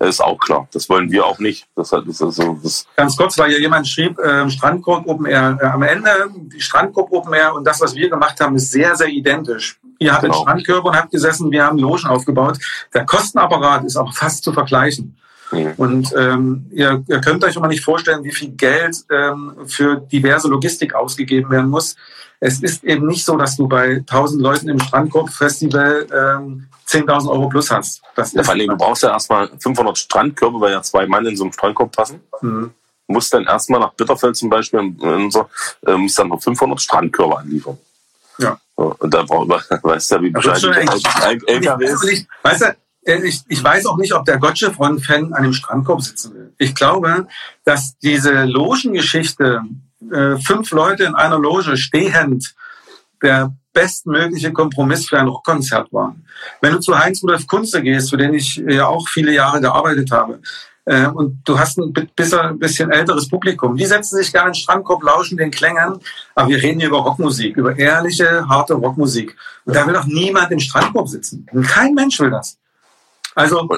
ist auch klar. Das wollen wir auch nicht. Das, das ist so, das Ganz kurz, weil hier jemand schrieb, äh, Strandkorb Open Air. Äh, am Ende, die Strandkorb Open Air und das, was wir gemacht haben, ist sehr, sehr identisch. Ihr habt genau. Strandkörper und habt gesessen, wir haben Logen aufgebaut. Der Kostenapparat ist auch fast zu vergleichen. Mhm. Und ähm, ihr, ihr könnt euch immer nicht vorstellen, wie viel Geld ähm, für diverse Logistik ausgegeben werden muss. Es ist eben nicht so, dass du bei 1000 Leuten im Strandkorb-Festival ähm, 10.000 Euro plus hast. Das ja, vor allem, du brauchst ja erstmal 500 Strandkörbe, weil ja zwei Mann in so einem Strandkorb passen. Mhm. Du musst dann erstmal nach Bitterfeld zum Beispiel, in so, äh, musst dann noch 500 Strandkörbe anliefern. Ja. Und da braucht man, weißt du wie Bescheid ein LKW ist. Weißt du, äh, ich, ich weiß auch nicht, ob der Gotche von Fan an dem Strandkorb sitzen will. Ich glaube, dass diese Logengeschichte, äh, fünf Leute in einer Loge stehend, der bestmögliche Kompromiss für ein Rockkonzert war. Wenn du zu Heinz Rudolf Kunze gehst, für den ich ja auch viele Jahre gearbeitet habe, äh, und du hast ein bisschen älteres Publikum. Die setzen sich gerne in den Strandkorb, lauschen den Klängen, aber wir reden hier über Rockmusik, über ehrliche, harte Rockmusik. Und da will doch niemand im Strandkorb sitzen. Kein Mensch will das. Also.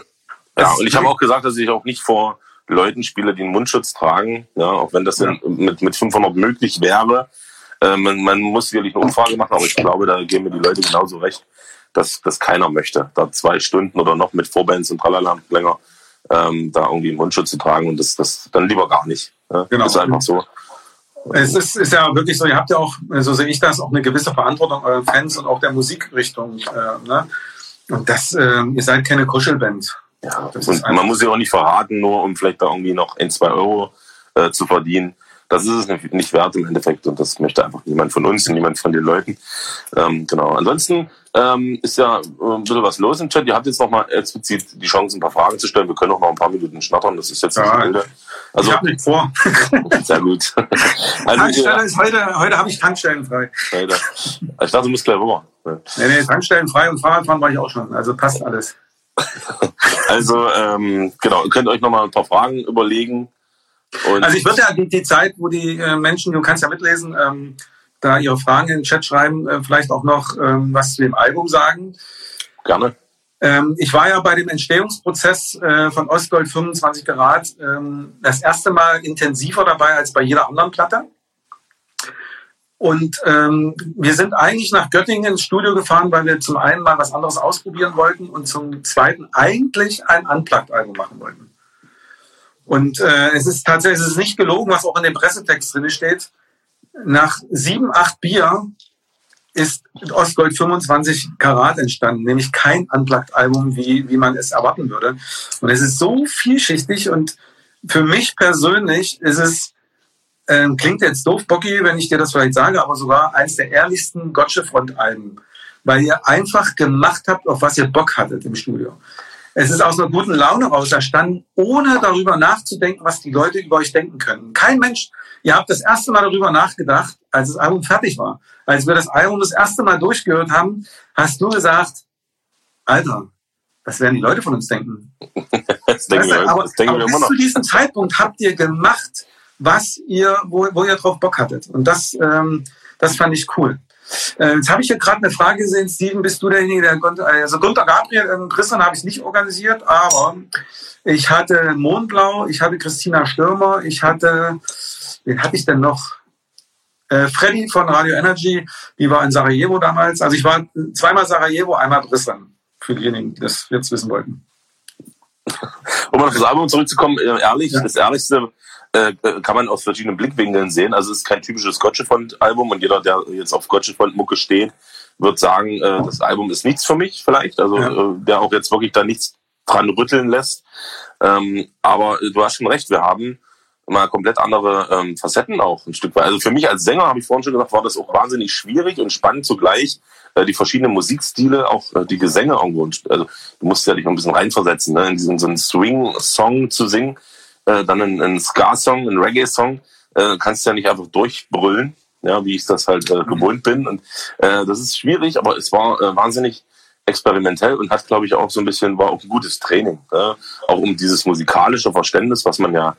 Ja, und ich habe auch gesagt, dass ich auch nicht vor Leuten spiele, die einen Mundschutz tragen, ja, auch wenn das ja. mit, mit 500 möglich wäre. Äh, man, man muss sicherlich eine Umfrage machen, aber ich glaube, da geben mir die Leute genauso recht, dass, dass keiner möchte, da zwei Stunden oder noch mit Vorbands und tralala länger ähm, da irgendwie einen Mundschutz zu tragen und das, das dann lieber gar nicht. Ja? Genau. Das ist einfach so. Es ist, ist ja wirklich so, ihr habt ja auch, so sehe ich das, auch eine gewisse Verantwortung euren Fans und auch der Musikrichtung. Äh, ne? Und das, äh, ihr seid keine Kuschelband. Ja, und man muss ja auch nicht verraten, nur um vielleicht da irgendwie noch ein, zwei Euro äh, zu verdienen. das ist es nicht wert im Endeffekt und das möchte einfach niemand von uns und niemand von den Leuten. Ähm, genau. Ansonsten ähm, ist ja äh, ein bisschen was los im Chat. Ihr habt jetzt noch mal explizit die Chance, ein paar Fragen zu stellen. Wir können auch noch ein paar Minuten schnattern. Das ist jetzt nicht Ja, so wilde. Also, ich habe nicht vor. sehr gut. Also, Tankstelle ist heute, heute habe ich Tankstellen frei. Ich dachte, du musst gleich rüber. Nee, nee, Tankstellen frei und Fahrradfahren war ich auch schon. Also passt alles. Also, ähm, genau, ihr könnt euch noch mal ein paar Fragen überlegen. Also ich würde ja die, die Zeit, wo die äh, Menschen, du kannst ja mitlesen, ähm, da ihre Fragen in den Chat schreiben, äh, vielleicht auch noch ähm, was zu dem Album sagen. gerne. Ähm, ich war ja bei dem Entstehungsprozess äh, von Ostgold 25 Grad ähm, das erste Mal intensiver dabei als bei jeder anderen Platte. Und ähm, wir sind eigentlich nach Göttingen ins Studio gefahren, weil wir zum einen mal was anderes ausprobieren wollten und zum zweiten eigentlich ein Unplugged-Album machen wollten. Und äh, es ist tatsächlich es ist nicht gelogen, was auch in dem Pressetext drin steht. Nach sieben, acht Bier ist Ostgold 25 Karat entstanden, nämlich kein Unplugged-Album, wie, wie man es erwarten würde. Und es ist so vielschichtig und für mich persönlich ist es, ähm, klingt jetzt doof, Bocky, wenn ich dir das vielleicht sage, aber sogar eins der ehrlichsten Gotche-Front-Alben, weil ihr einfach gemacht habt, auf was ihr Bock hattet im Studio. Es ist aus einer guten Laune raus entstanden, ohne darüber nachzudenken, was die Leute über euch denken können. Kein Mensch, ihr habt das erste Mal darüber nachgedacht, als das Album fertig war. Als wir das Album das erste Mal durchgehört haben, hast du gesagt, Alter, was werden die Leute von uns denken? Das denken Weißt du, wir, aber das denken aber wir bis immer noch. zu diesem Zeitpunkt habt ihr gemacht, was ihr, wo, wo ihr drauf Bock hattet. Und das, ähm, das fand ich cool. Äh, jetzt habe ich hier gerade eine Frage gesehen, Steven, bist du derjenige, der Gunter, also Gunter Gabriel und Christian habe ich nicht organisiert, aber ich hatte Mondblau, ich hatte Christina Stürmer, ich hatte, wen hatte ich denn noch? Äh, Freddy von Radio Energy, die war in Sarajevo damals. Also ich war zweimal Sarajevo, einmal Brissan, für diejenigen, die das jetzt wissen wollten. Um auf das Album zurückzukommen, äh, ehrlich, Ja. das Ehrlichste äh, kann man aus verschiedenen Blickwinkeln sehen. Also es ist kein typisches Gotchefont-Album und jeder, der jetzt auf Gotchefont-Mucke steht, wird sagen, äh, das Album ist nichts für mich vielleicht. Also Ja. äh, der auch jetzt wirklich da nichts dran rütteln lässt. Ähm, aber äh, du hast schon recht, wir haben mal komplett andere ähm, Facetten auch ein Stück weit. Also für mich als Sänger, habe ich vorhin schon gesagt, war das auch wahnsinnig schwierig und spannend zugleich, äh, die verschiedenen Musikstile, auch äh, die Gesänge irgendwo. Also du musst ja dich noch ein bisschen reinversetzen, ne? in diesen so einen Swing-Song zu singen, äh, dann einen, einen Ska-Song, einen Reggae-Song, äh, kannst du ja nicht einfach durchbrüllen, ja, wie ich das halt äh, gewohnt bin. Und äh, das ist schwierig, aber es war äh, wahnsinnig experimentell und hat, glaube ich, auch so ein bisschen, war auch ein gutes Training. Ne? Auch um dieses musikalische Verständnis, was man ja,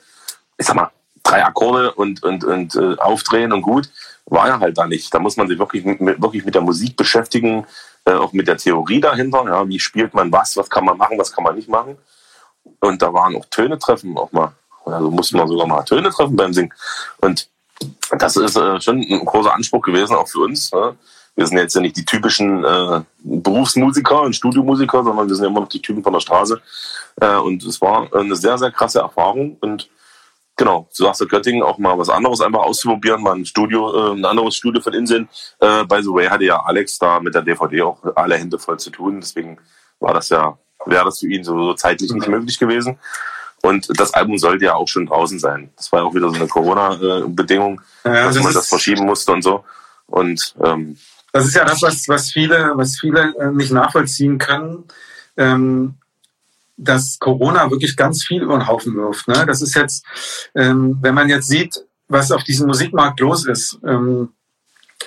ich sag mal, drei Akkorde und, und, und äh, aufdrehen und gut, war ja halt da nicht. Da muss man sich wirklich mit, mit- wirklich mit der Musik beschäftigen, äh, auch mit der Theorie dahinter. Ja, wie spielt man was, was kann man machen, was kann man nicht machen. Und da waren auch Töne treffen, auch mal. Also musste man sogar mal Töne treffen beim Singen. Und das ist äh, schon ein großer Anspruch gewesen, auch für uns. Ne? Wir sind jetzt ja nicht die typischen äh, Berufsmusiker und Studiomusiker, sondern wir sind ja immer noch die Typen von der Straße. Äh, und es war eine sehr, sehr krasse Erfahrung. Und genau, du sagst ja Göttingen auch mal was anderes einfach auszuprobieren, mal ein Studio, äh, ein anderes Studio von Insel. Äh, by the way hatte ja Alex da mit der DVD auch alle Hände voll zu tun. Deswegen war das ja, wäre das für ihn so, so zeitlich nicht möglich gewesen. Und das Album sollte ja auch schon draußen sein. Das war ja auch wieder so eine Corona-Bedingung, Ja, dass das man das verschieben musste und so. Und ähm, Das ist ja das, was, was viele, was viele äh, nicht nachvollziehen können, ähm, dass Corona wirklich ganz viel über den Haufen wirft. Ne? Das ist jetzt, ähm, wenn man jetzt sieht, was auf diesem Musikmarkt los ist. Ähm,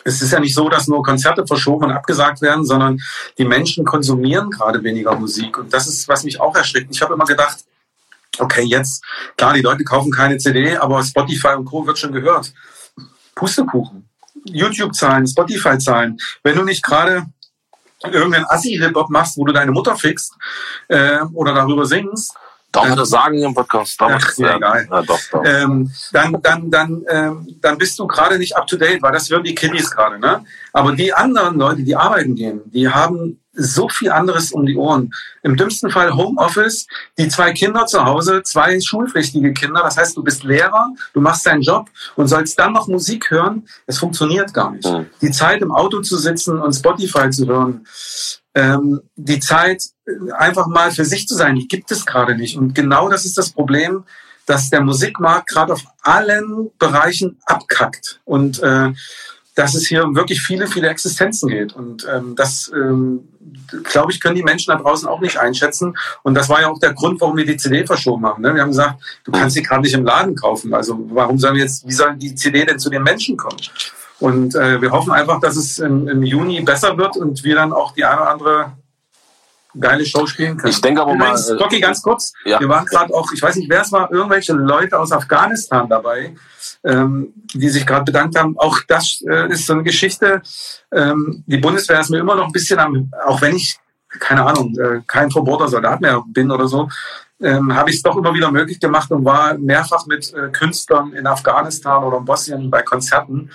es ist ja nicht so, dass nur Konzerte verschoben und abgesagt werden, sondern die Menschen konsumieren gerade weniger Musik. Und das ist, was mich auch erschreckt. Ich habe immer gedacht, okay, jetzt, klar, die Leute kaufen keine CD, aber Spotify und Co. wird schon gehört. Pustekuchen. YouTube-Zahlen, Spotify-Zahlen. Wenn du nicht gerade irgendeinen Assi-Hip-Hop machst, wo du deine Mutter fickst äh, oder darüber singst, darf man das sagen im Podcast? Darf Ach, ja, egal. Ja, doch, doch. ähm, dann, dann, dann, ähm, dann bist du gerade nicht up-to-date, weil das hören die Kiddies gerade. Ne? Aber die anderen Leute, die arbeiten gehen, die haben so viel anderes um die Ohren. Im dümmsten Fall Homeoffice, die zwei Kinder zu Hause, zwei schulpflichtige Kinder. Das heißt, du bist Lehrer, du machst deinen Job und sollst dann noch Musik hören. Es funktioniert gar nicht. Mhm. Die Zeit im Auto zu sitzen und Spotify zu hören, ähm, die Zeit äh, einfach mal für sich zu sein, die gibt es gerade nicht. Und genau das ist das Problem, dass der Musikmarkt gerade auf allen Bereichen abkackt und äh, dass es hier um wirklich viele, viele Existenzen geht. Und ähm, das, ähm, glaube ich, können die Menschen da draußen auch nicht einschätzen. Und das war ja auch der Grund, warum wir die CD verschoben haben. Ne? Wir haben gesagt, du kannst sie gerade nicht im Laden kaufen. Also warum sollen wir jetzt, wie soll die CD denn zu den Menschen kommen? Und äh, wir hoffen einfach, dass es im, im Juni besser wird und wir dann auch die eine oder andere geile Show spielen können. Ich denke aber Übrigens, mal. äh, Doki, ganz kurz. Ja. Wir waren gerade auch, ich weiß nicht, wer es war, irgendwelche Leute aus Afghanistan dabei, ähm, die sich gerade bedankt haben. Auch das äh, ist so eine Geschichte. Ähm, die Bundeswehr ist mir immer noch ein bisschen am, auch wenn ich, keine Ahnung, äh, kein verbohrter Soldat mehr bin oder so, ähm, habe ich es doch immer wieder möglich gemacht und war mehrfach mit äh, Künstlern in Afghanistan oder in Bosnien bei Konzerten.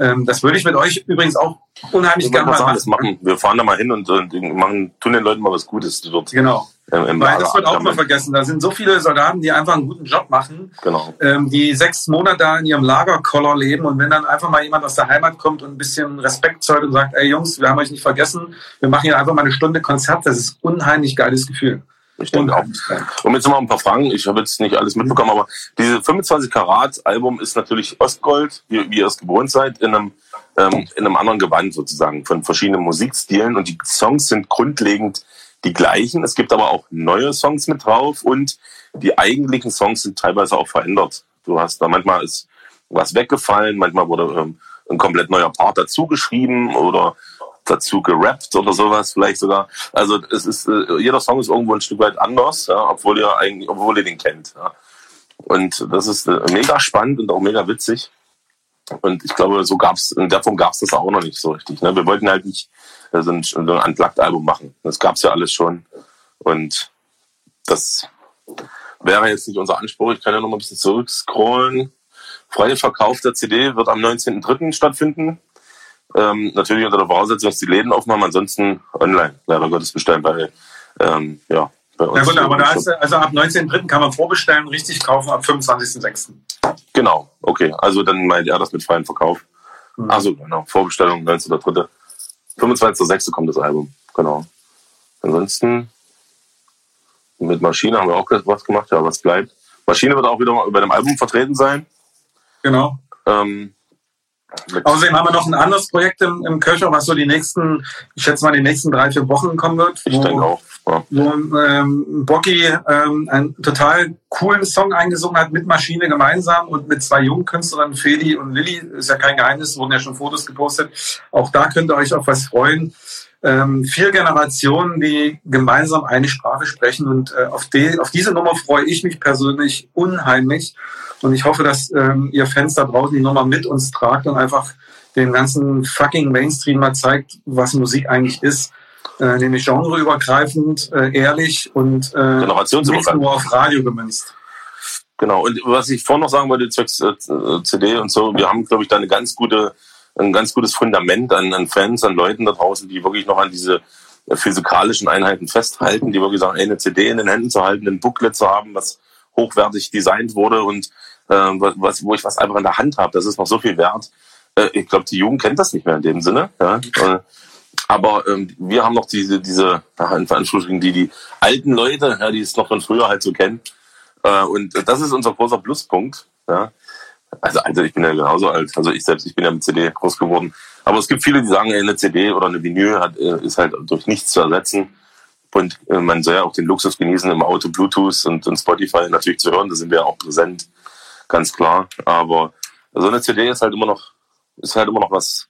Ähm, das würde ich mit euch übrigens auch unheimlich Ich gerne mal sagen, machen. das machen. Wir fahren da mal hin und, und machen, tun den Leuten mal was Gutes dort. Genau. Im, im Weil das wird auch mal vergessen. Da sind so viele Soldaten, die einfach einen guten Job machen, Genau. ähm, die sechs Monate da in ihrem Lagerkoller leben und wenn dann einfach mal jemand aus der Heimat kommt und ein bisschen Respekt zollt und sagt, ey Jungs, wir haben euch nicht vergessen, wir machen hier einfach mal eine Stunde Konzert, das ist ein unheimlich geiles Gefühl. Ich denke auch. Und jetzt noch mal ein paar Fragen. Ich habe jetzt nicht alles mitbekommen, aber diese 25 Karat Album ist natürlich Ostgold, wie, wie ihr es gewohnt seid, in einem, ähm, in einem anderen Gewand sozusagen von verschiedenen Musikstilen und die Songs sind grundlegend die gleichen. Es gibt aber auch neue Songs mit drauf und die eigentlichen Songs sind teilweise auch verändert. Du hast da manchmal ist was weggefallen, manchmal wurde ähm, ein komplett neuer Part dazu geschrieben oder dazu gerappt oder sowas vielleicht sogar. Also es ist äh, jeder Song ist irgendwo ein Stück weit anders, ja, obwohl ihr eigentlich, obwohl ihr den kennt. Ja. Und das ist äh, mega spannend und auch mega witzig. Und ich glaube, so gab's in der Form gab's das auch noch nicht so richtig. Ne? Wir wollten halt nicht äh, so ein, so ein Unplugged-Album machen. Das gab's ja alles schon. Und das wäre jetzt nicht unser Anspruch. Ich kann ja noch mal ein bisschen zurückscrollen. Freie Verkauf der CD wird am 19.03. stattfinden. Ähm, natürlich unter der Voraussetzung, dass die Läden aufmachen, ansonsten online. Leider Gottes bestellen bei, ähm, ja, bei uns. Ja gut, aber da ist, also ab 19.3. kann man vorbestellen, richtig kaufen ab 25.6. Genau, okay. Also dann meint er das mit freiem Verkauf. Mhm. Also genau, Vorbestellung 19.3. 25.6. kommt das Album. Genau. Ansonsten mit Maschine haben wir auch was gemacht, ja, was bleibt. Maschine wird auch wieder mal bei dem Album vertreten sein. Genau. Ähm, Außerdem haben wir noch ein anderes Projekt im, im Köcher, was so die nächsten, ich schätze mal, die nächsten drei, vier Wochen kommen wird. ich denke auch. Ja. wo ähm, Bocky ähm, einen total coolen Song eingesungen hat mit Maschine gemeinsam und mit zwei jungen Künstlern, Feli und Lilly. Ist ja kein Geheimnis, wurden ja schon Fotos gepostet. Auch da könnt ihr euch auf was freuen. Ähm, vier Generationen, die gemeinsam eine Sprache sprechen und äh, auf, die, auf diese Nummer freue ich mich persönlich unheimlich und ich hoffe, dass ähm, ihr Fans da draußen die Nummer mit uns tragt und einfach den ganzen fucking Mainstream mal zeigt, was Musik eigentlich ist äh, nämlich genreübergreifend, äh, ehrlich und äh, nicht nur auf Radio gemünzt. Genau. Und was ich vorhin noch sagen wollte, zwecks äh, CD und so, wir haben, glaube ich, da eine ganz gute, ein ganz gutes Fundament an, an Fans, an Leuten da draußen, die wirklich noch an diese äh, physikalischen Einheiten festhalten, die wirklich sagen, ey, eine CD in den Händen zu halten, ein Booklet zu haben, was hochwertig designt wurde und äh, was, wo ich was einfach in der Hand habe, das ist noch so viel wert. Äh, ich glaube, die Jugend kennt das nicht mehr in dem Sinne. Ja? Äh, aber ähm, wir haben noch diese, diese, Veranstaltungen, die, die alten Leute, ja, die es noch von früher halt so kennen. Äh, und das ist unser großer Pluspunkt. Ja. Also, also ich bin ja genauso alt. Also ich selbst, ich bin ja mit CD groß geworden. Aber es gibt viele, die sagen, eine CD oder eine Vinyl hat, äh, ist halt durch nichts zu ersetzen. Und äh, man soll ja auch den Luxus genießen, im Auto Bluetooth und, und Spotify natürlich zu hören. Da sind wir ja auch präsent, ganz klar. Aber so eine CD ist halt immer noch, ist halt immer noch was,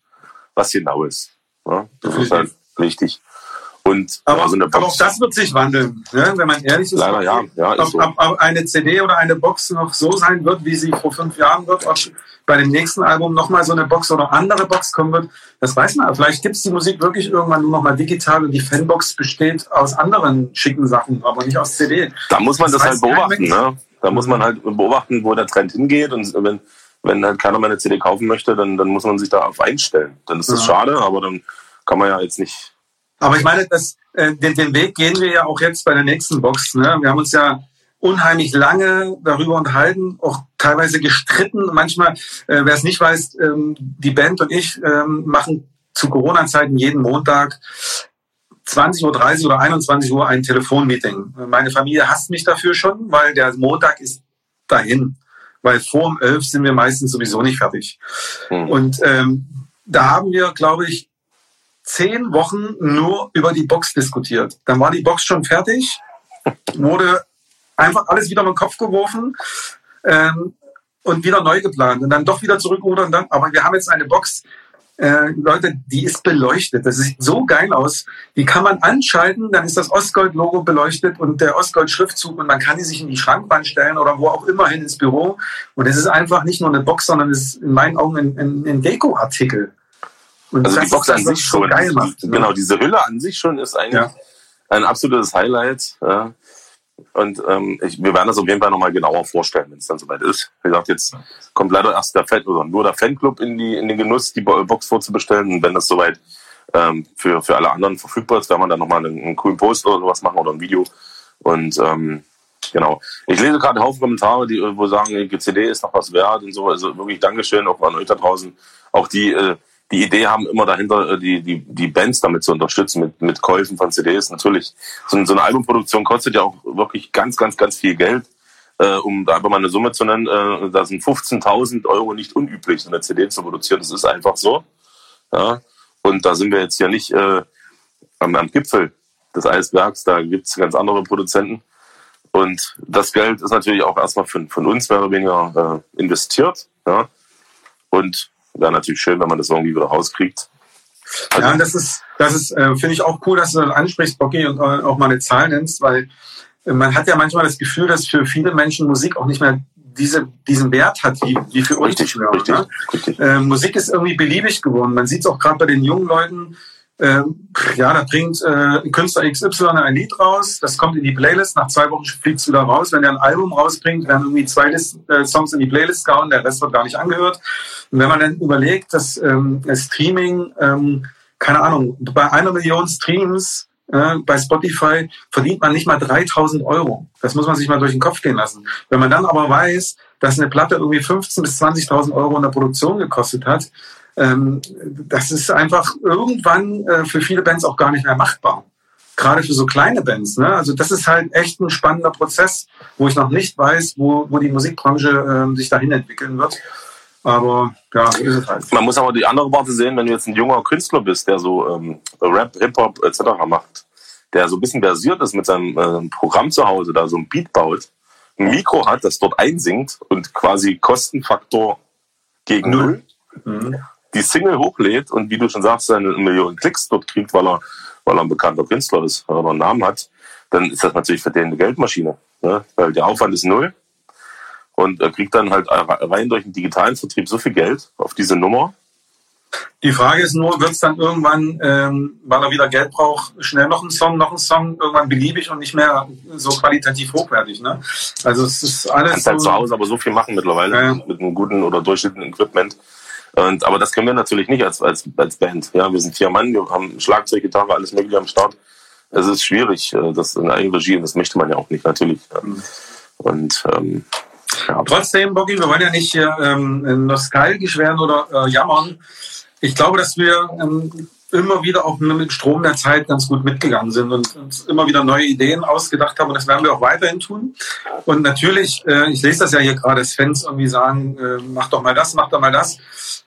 was genau ist. Ja? Das ist halt wichtig. Und Aber, ja, so eine aber auch das wird sich wandeln, ne? wenn man ehrlich ist. leider ja, ja, ist Ob, so. ob, ob eine CD oder eine Box noch so sein wird, wie sie vor fünf Jahren wird, ob bei dem nächsten Album nochmal so eine Box oder andere Box kommen wird, das weiß man. Vielleicht gibt es die Musik wirklich irgendwann nur noch mal digital und die Fanbox besteht aus anderen schicken Sachen, aber nicht aus CD. Da muss man Das das, halt beobachten. Ne? Da muss man halt beobachten, wo der Trend hingeht. Und wenn, wenn halt keiner mehr eine CD kaufen möchte, dann, dann muss man sich darauf einstellen. Dann ist das Ja. schade, aber dann kann man ja jetzt nicht. Aber ich meine, das, äh, den, den Weg gehen wir ja auch jetzt bei der nächsten Box. Ne? Wir haben uns ja unheimlich lange darüber unterhalten, auch teilweise gestritten. Manchmal, äh, wer es nicht weiß, ähm, die Band und ich ähm, machen zu Corona-Zeiten jeden Montag 20.30 Uhr oder 21 Uhr ein Telefonmeeting. Meine Familie hasst mich dafür schon, weil der Montag ist dahin, weil vor um elf sind wir meistens sowieso nicht fertig. Mhm. Und ähm, da haben wir, glaube ich, zehn Wochen nur über die Box diskutiert. Dann war die Box schon fertig, wurde einfach alles wieder in den Kopf geworfen ähm, und wieder neu geplant und dann doch wieder zurückrudern. Dann, aber wir haben jetzt eine Box, äh, Leute, die ist beleuchtet. Das sieht so geil aus. Die kann man anschalten, dann ist das Ostgold-Logo beleuchtet und der Ostgold-Schriftzug und man kann die sich in die Schrankwand stellen oder wo auch immer hin ins Büro. Und es ist einfach nicht nur eine Box, sondern es ist in meinen Augen ein, ein, ein Deko-Artikel. also die Box an sich schon, so geil macht, ne? genau, diese Hülle an sich schon ist eigentlich ja. ein absolutes Highlight. Ja. Und ähm, ich, wir werden das auf jeden Fall nochmal genauer vorstellen, wenn es dann soweit ist. Wie gesagt, jetzt kommt leider erst der Fan oder nur der Fanclub in, die, in den Genuss, die Box vorzubestellen. Und wenn das soweit ähm, für, für alle anderen verfügbar ist, werden wir dann nochmal einen, einen coolen Post oder sowas machen oder ein Video. Und ähm, genau. Ich lese gerade Haufen Kommentare, die wo sagen, die CD ist noch was wert und so. Also wirklich Dankeschön auch an euch da draußen. Auch die äh, die Idee haben, immer dahinter äh, die, die, die Bands damit zu unterstützen, mit, mit Käufen von CDs. Natürlich, so, so eine Albumproduktion kostet ja auch wirklich ganz, ganz, ganz viel Geld. Äh, um da einfach mal eine Summe zu nennen, äh, da sind 15.000 Euro nicht unüblich, so eine CD zu produzieren. Das ist einfach so. Ja? Und da sind wir jetzt ja nicht äh, am, am Gipfel des Eisbergs, da gibt's ganz andere Produzenten. Und das Geld ist natürlich auch erstmal von, von uns mehr oder weniger äh, investiert. Ja? Und wäre natürlich schön, wenn man das irgendwie wieder rauskriegt. Also ja, das ist, das ist, äh, finde ich auch cool, dass du das ansprichst, Bocky, und äh, auch mal eine Zahl nennst, weil äh, man hat ja manchmal das Gefühl, dass für viele Menschen Musik auch nicht mehr diese, diesen Wert hat, wie, wie für uns. Richtig, richtig, ne? richtig. Äh, Musik ist irgendwie beliebig geworden. Man sieht es auch gerade bei den jungen Leuten, ähm, ja, da bringt äh, Künstler XY ein Lied raus, das kommt in die Playlist, nach zwei Wochen fliegt es wieder raus. Wenn er ein Album rausbringt, werden irgendwie zwei List, äh, Songs in die Playlist gehauen, der Rest wird gar nicht angehört. Und wenn man dann überlegt, dass ähm, Streaming, ähm, keine Ahnung, bei einer Million Streams äh, bei Spotify verdient man nicht mal 3000 Euro. Das muss man sich mal durch den Kopf gehen lassen. Wenn man dann aber weiß, dass eine Platte irgendwie 15.000 bis 20.000 Euro in der Produktion gekostet hat, ähm, das ist einfach irgendwann äh, für viele Bands auch gar nicht mehr machbar. Gerade für so kleine Bands. Ne? Also das ist halt echt ein spannender Prozess, wo ich noch nicht weiß, wo, wo die Musikbranche äh, sich dahin entwickeln wird. Aber ja, so ist es halt. Man muss aber die andere Warte sehen, wenn du jetzt ein junger Künstler bist, der so ähm, Rap, Hip-Hop etc. macht, der so ein bisschen versiert ist mit seinem äh, Programm zu Hause, da so ein Beat baut, ein Mikro hat, das dort einsingt und quasi Kostenfaktor gegen Null. Mhm die Single hochlädt und wie du schon sagst, eine Million Klicks dort kriegt, weil er, weil er ein bekannter Künstler ist, weil er einen Namen hat, dann ist das natürlich für den eine Geldmaschine. Ne? Weil der Aufwand ist null. Und er kriegt dann halt rein durch den digitalen Vertrieb so viel Geld auf diese Nummer. Die Frage ist nur, wird es dann irgendwann, ähm, weil er wieder Geld braucht, schnell noch ein Song, noch ein Song, irgendwann beliebig und nicht mehr so qualitativ hochwertig. Ne? Also es ist alles. Du kannst halt so halt zu Hause aber so viel machen mittlerweile ja. mit einem guten oder durchschnittlichen Equipment. Und, aber das können wir natürlich nicht als, als, als Band. Ja, wir sind vier Mann, wir haben Schlagzeug, Gitarre, alles mögliche am Start. Es ist schwierig, äh, das in Eigenregie, und das möchte man ja auch nicht, natürlich. Und ähm, ja. Trotzdem, Boggy, wir wollen ja nicht ähm, nostalgisch werden oder äh, jammern. Ich glaube, dass wir ähm, immer wieder auch mit dem Strom der Zeit ganz gut mitgegangen sind und uns immer wieder neue Ideen ausgedacht haben und das werden wir auch weiterhin tun. Und natürlich, äh, ich lese das ja hier gerade, dass Fans irgendwie sagen, äh, mach doch mal das, mach doch mal das.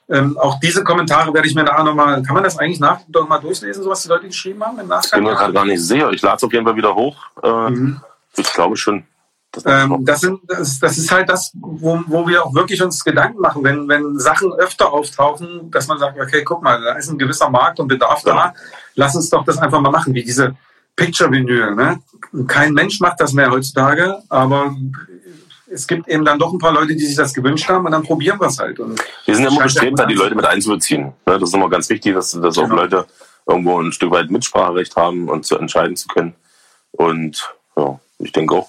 Ähm, auch diese Kommentare werde ich mir nachher nochmal, kann man das eigentlich nach, noch mal durchlesen, so was die Leute geschrieben haben im Nachgang? Ich bin mir gerade gar nicht sicher. Ich lade es auf jeden Fall wieder hoch. Äh, mhm. Ich glaube schon. Das, ähm, das, sind, das, das, ist halt das, wo, wo wir auch wirklich uns Gedanken machen, wenn, wenn Sachen öfter auftauchen, dass man sagt, okay, guck mal, da ist ein gewisser Markt und Bedarf ja. da, lass uns doch das einfach mal machen, wie diese Picture-Vinyl. Ne? Kein Mensch macht das mehr heutzutage, aber es gibt eben dann doch ein paar Leute, die sich das gewünscht haben und dann probieren wir es halt. Und wir sind ja immer bestrebt, da die Leute mit einzubeziehen. Das ist immer ganz wichtig, dass, dass auch genau. Leute irgendwo ein Stück weit Mitspracherecht haben und zu entscheiden zu können. Und ja, ich denke auch,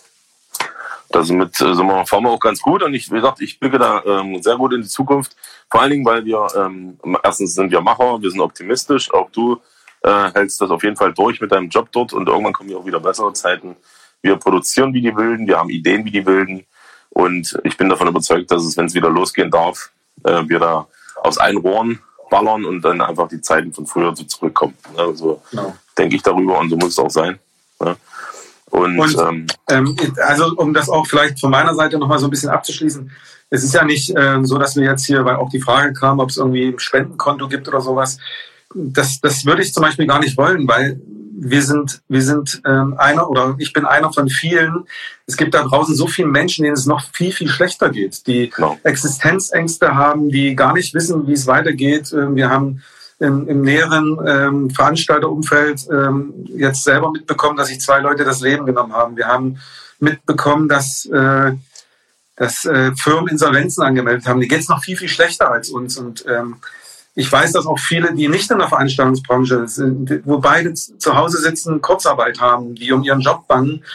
damit äh, sind wir, fahren wir auch ganz gut. Und ich, wie gesagt, ich blicke da ähm, sehr gut in die Zukunft. Vor allen Dingen, weil wir, ähm, erstens sind wir Macher, wir sind optimistisch. Auch du äh, hältst das auf jeden Fall durch mit deinem Job dort und irgendwann kommen ja auch wieder bessere Zeiten. Wir produzieren wie die Wilden, wir haben Ideen wie die Wilden. Und ich bin davon überzeugt, dass es, wenn es wieder losgehen darf, äh, wir da aus allen Rohren ballern und dann einfach die Zeiten von früher so zurückkommen. Also genau. denke ich darüber und so muss es auch sein. Ja. Und, Und ähm, ähm, also um das auch vielleicht von meiner Seite nochmal so ein bisschen abzuschließen, es ist ja nicht ähm, so, dass wir jetzt hier, weil auch die Frage kam, ob es irgendwie ein Spendenkonto gibt oder sowas, das, das würde ich zum Beispiel gar nicht wollen, weil wir sind, wir sind ähm, einer oder ich bin einer von vielen. Es gibt da draußen so viele Menschen, denen es noch viel, viel schlechter geht, die Genau. Existenzängste haben, die gar nicht wissen, wie es weitergeht. Ähm, Wir haben im, im näheren ähm, Veranstalterumfeld ähm, jetzt selber mitbekommen, dass sich zwei Leute das Leben genommen haben. Wir haben mitbekommen, dass, äh, dass äh, Firmen Insolvenzen angemeldet haben. Die geht es noch viel, viel schlechter als uns. Und ähm, ich weiß, dass auch viele, die nicht in der Veranstaltungsbranche sind, wo beide zu Hause sitzen, Kurzarbeit haben, die um ihren Job bangen.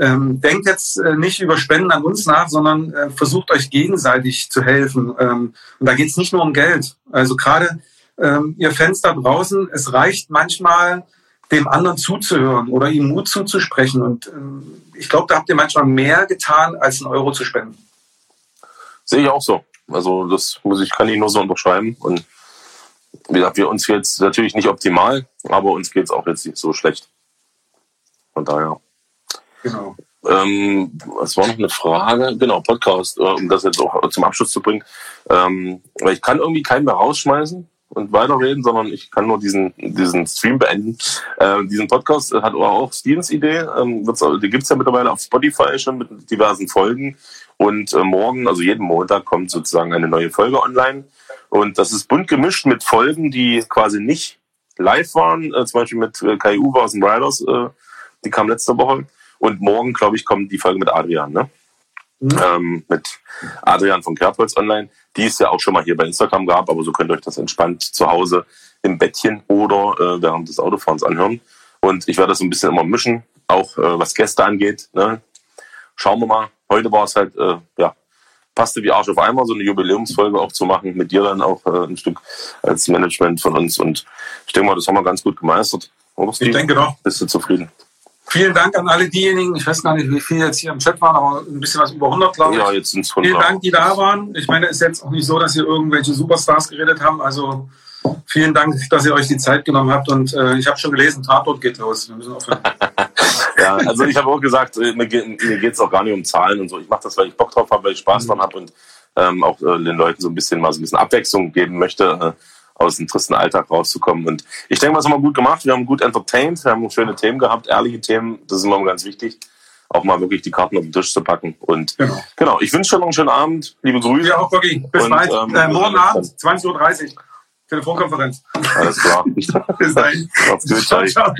Ähm, denkt jetzt äh, nicht über Spenden an uns nach, sondern äh, versucht euch gegenseitig zu helfen. Ähm, und da geht es nicht nur um Geld. Also gerade ähm, ihr Fans da draußen, es reicht manchmal, dem anderen zuzuhören oder ihm Mut zuzusprechen. Und ähm, ich glaube, da habt ihr manchmal mehr getan, als einen Euro zu spenden. Sehe ich auch so. Also das muss ich, kann ich nur so unterschreiben. Und wie gesagt, wir uns jetzt natürlich nicht optimal, aber uns geht's auch jetzt nicht so schlecht. Von daher. Genau. Ähm, es war noch eine Frage, genau, Podcast, äh, um das jetzt auch zum Abschluss zu bringen. Ähm, weil ich kann irgendwie keinen mehr rausschmeißen und weiterreden, sondern ich kann nur diesen, diesen Stream beenden. Äh, diesen Podcast hat auch Stevens Idee. Ähm, wird's, die gibt's ja mittlerweile auf Spotify schon mit diversen Folgen. Und äh, morgen, also jeden Montag, kommt sozusagen eine neue Folge online. Und das ist bunt gemischt mit Folgen, die quasi nicht live waren. Äh, zum Beispiel mit äh, Kai Uwe aus den Riders, äh, die kam letzte Woche. Und morgen, glaube ich, kommt die Folge mit Adrian, ne? Mhm. Ähm, mit Adrian von Kerbholz online, die es ja auch schon mal hier bei Instagram gab, aber so könnt ihr euch das entspannt zu Hause im Bettchen oder äh, während des Autofahrens anhören. Und ich werde das so ein bisschen immer mischen, auch äh, was Gäste angeht. Ne? Schauen wir mal. Heute war es halt, äh, ja, passte wie Arsch auf einmal, so eine Jubiläumsfolge auch zu machen, mit dir dann auch äh, ein Stück als Management von uns. Und ich denke mal, das haben wir ganz gut gemeistert. Oder, Ich denke doch. Bist du zufrieden? Vielen Dank an alle diejenigen, ich weiß gar nicht, wie viele jetzt hier im Chat waren, aber ein bisschen was über 100, glaube ich. Ja, jetzt sind es Vielen Dank, die da waren. Ich meine, es ist jetzt auch nicht so, dass hier irgendwelche Superstars geredet haben. Also vielen Dank, dass ihr euch die Zeit genommen habt. Und äh, ich habe schon gelesen, Tatort geht los. Wir müssen aufhören. Ja, also ich habe auch gesagt, äh, mir, ge- mir geht's auch gar nicht um Zahlen und so. Ich mache das, weil ich Bock drauf habe, weil ich Spaß dran habe und ähm, auch äh, den Leuten so ein bisschen mal so ein bisschen Abwechslung geben möchte, äh, aus dem tristen Alltag rauszukommen. Und ich denke, was haben wir gut gemacht. Wir haben gut entertained, wir haben schöne Themen gehabt, ehrliche Themen. Das ist immer ganz wichtig, auch mal wirklich die Karten auf den Tisch zu packen. Und Genau. genau, ich wünsche dir noch einen schönen Abend. Liebe Grüße. Ja, auch Bogi. Bis bald. ähm, äh, morgen Abend, 20.30 Uhr. Telefonkonferenz. Alles klar. Bis dahin. Macht's gut. Ciao. ciao.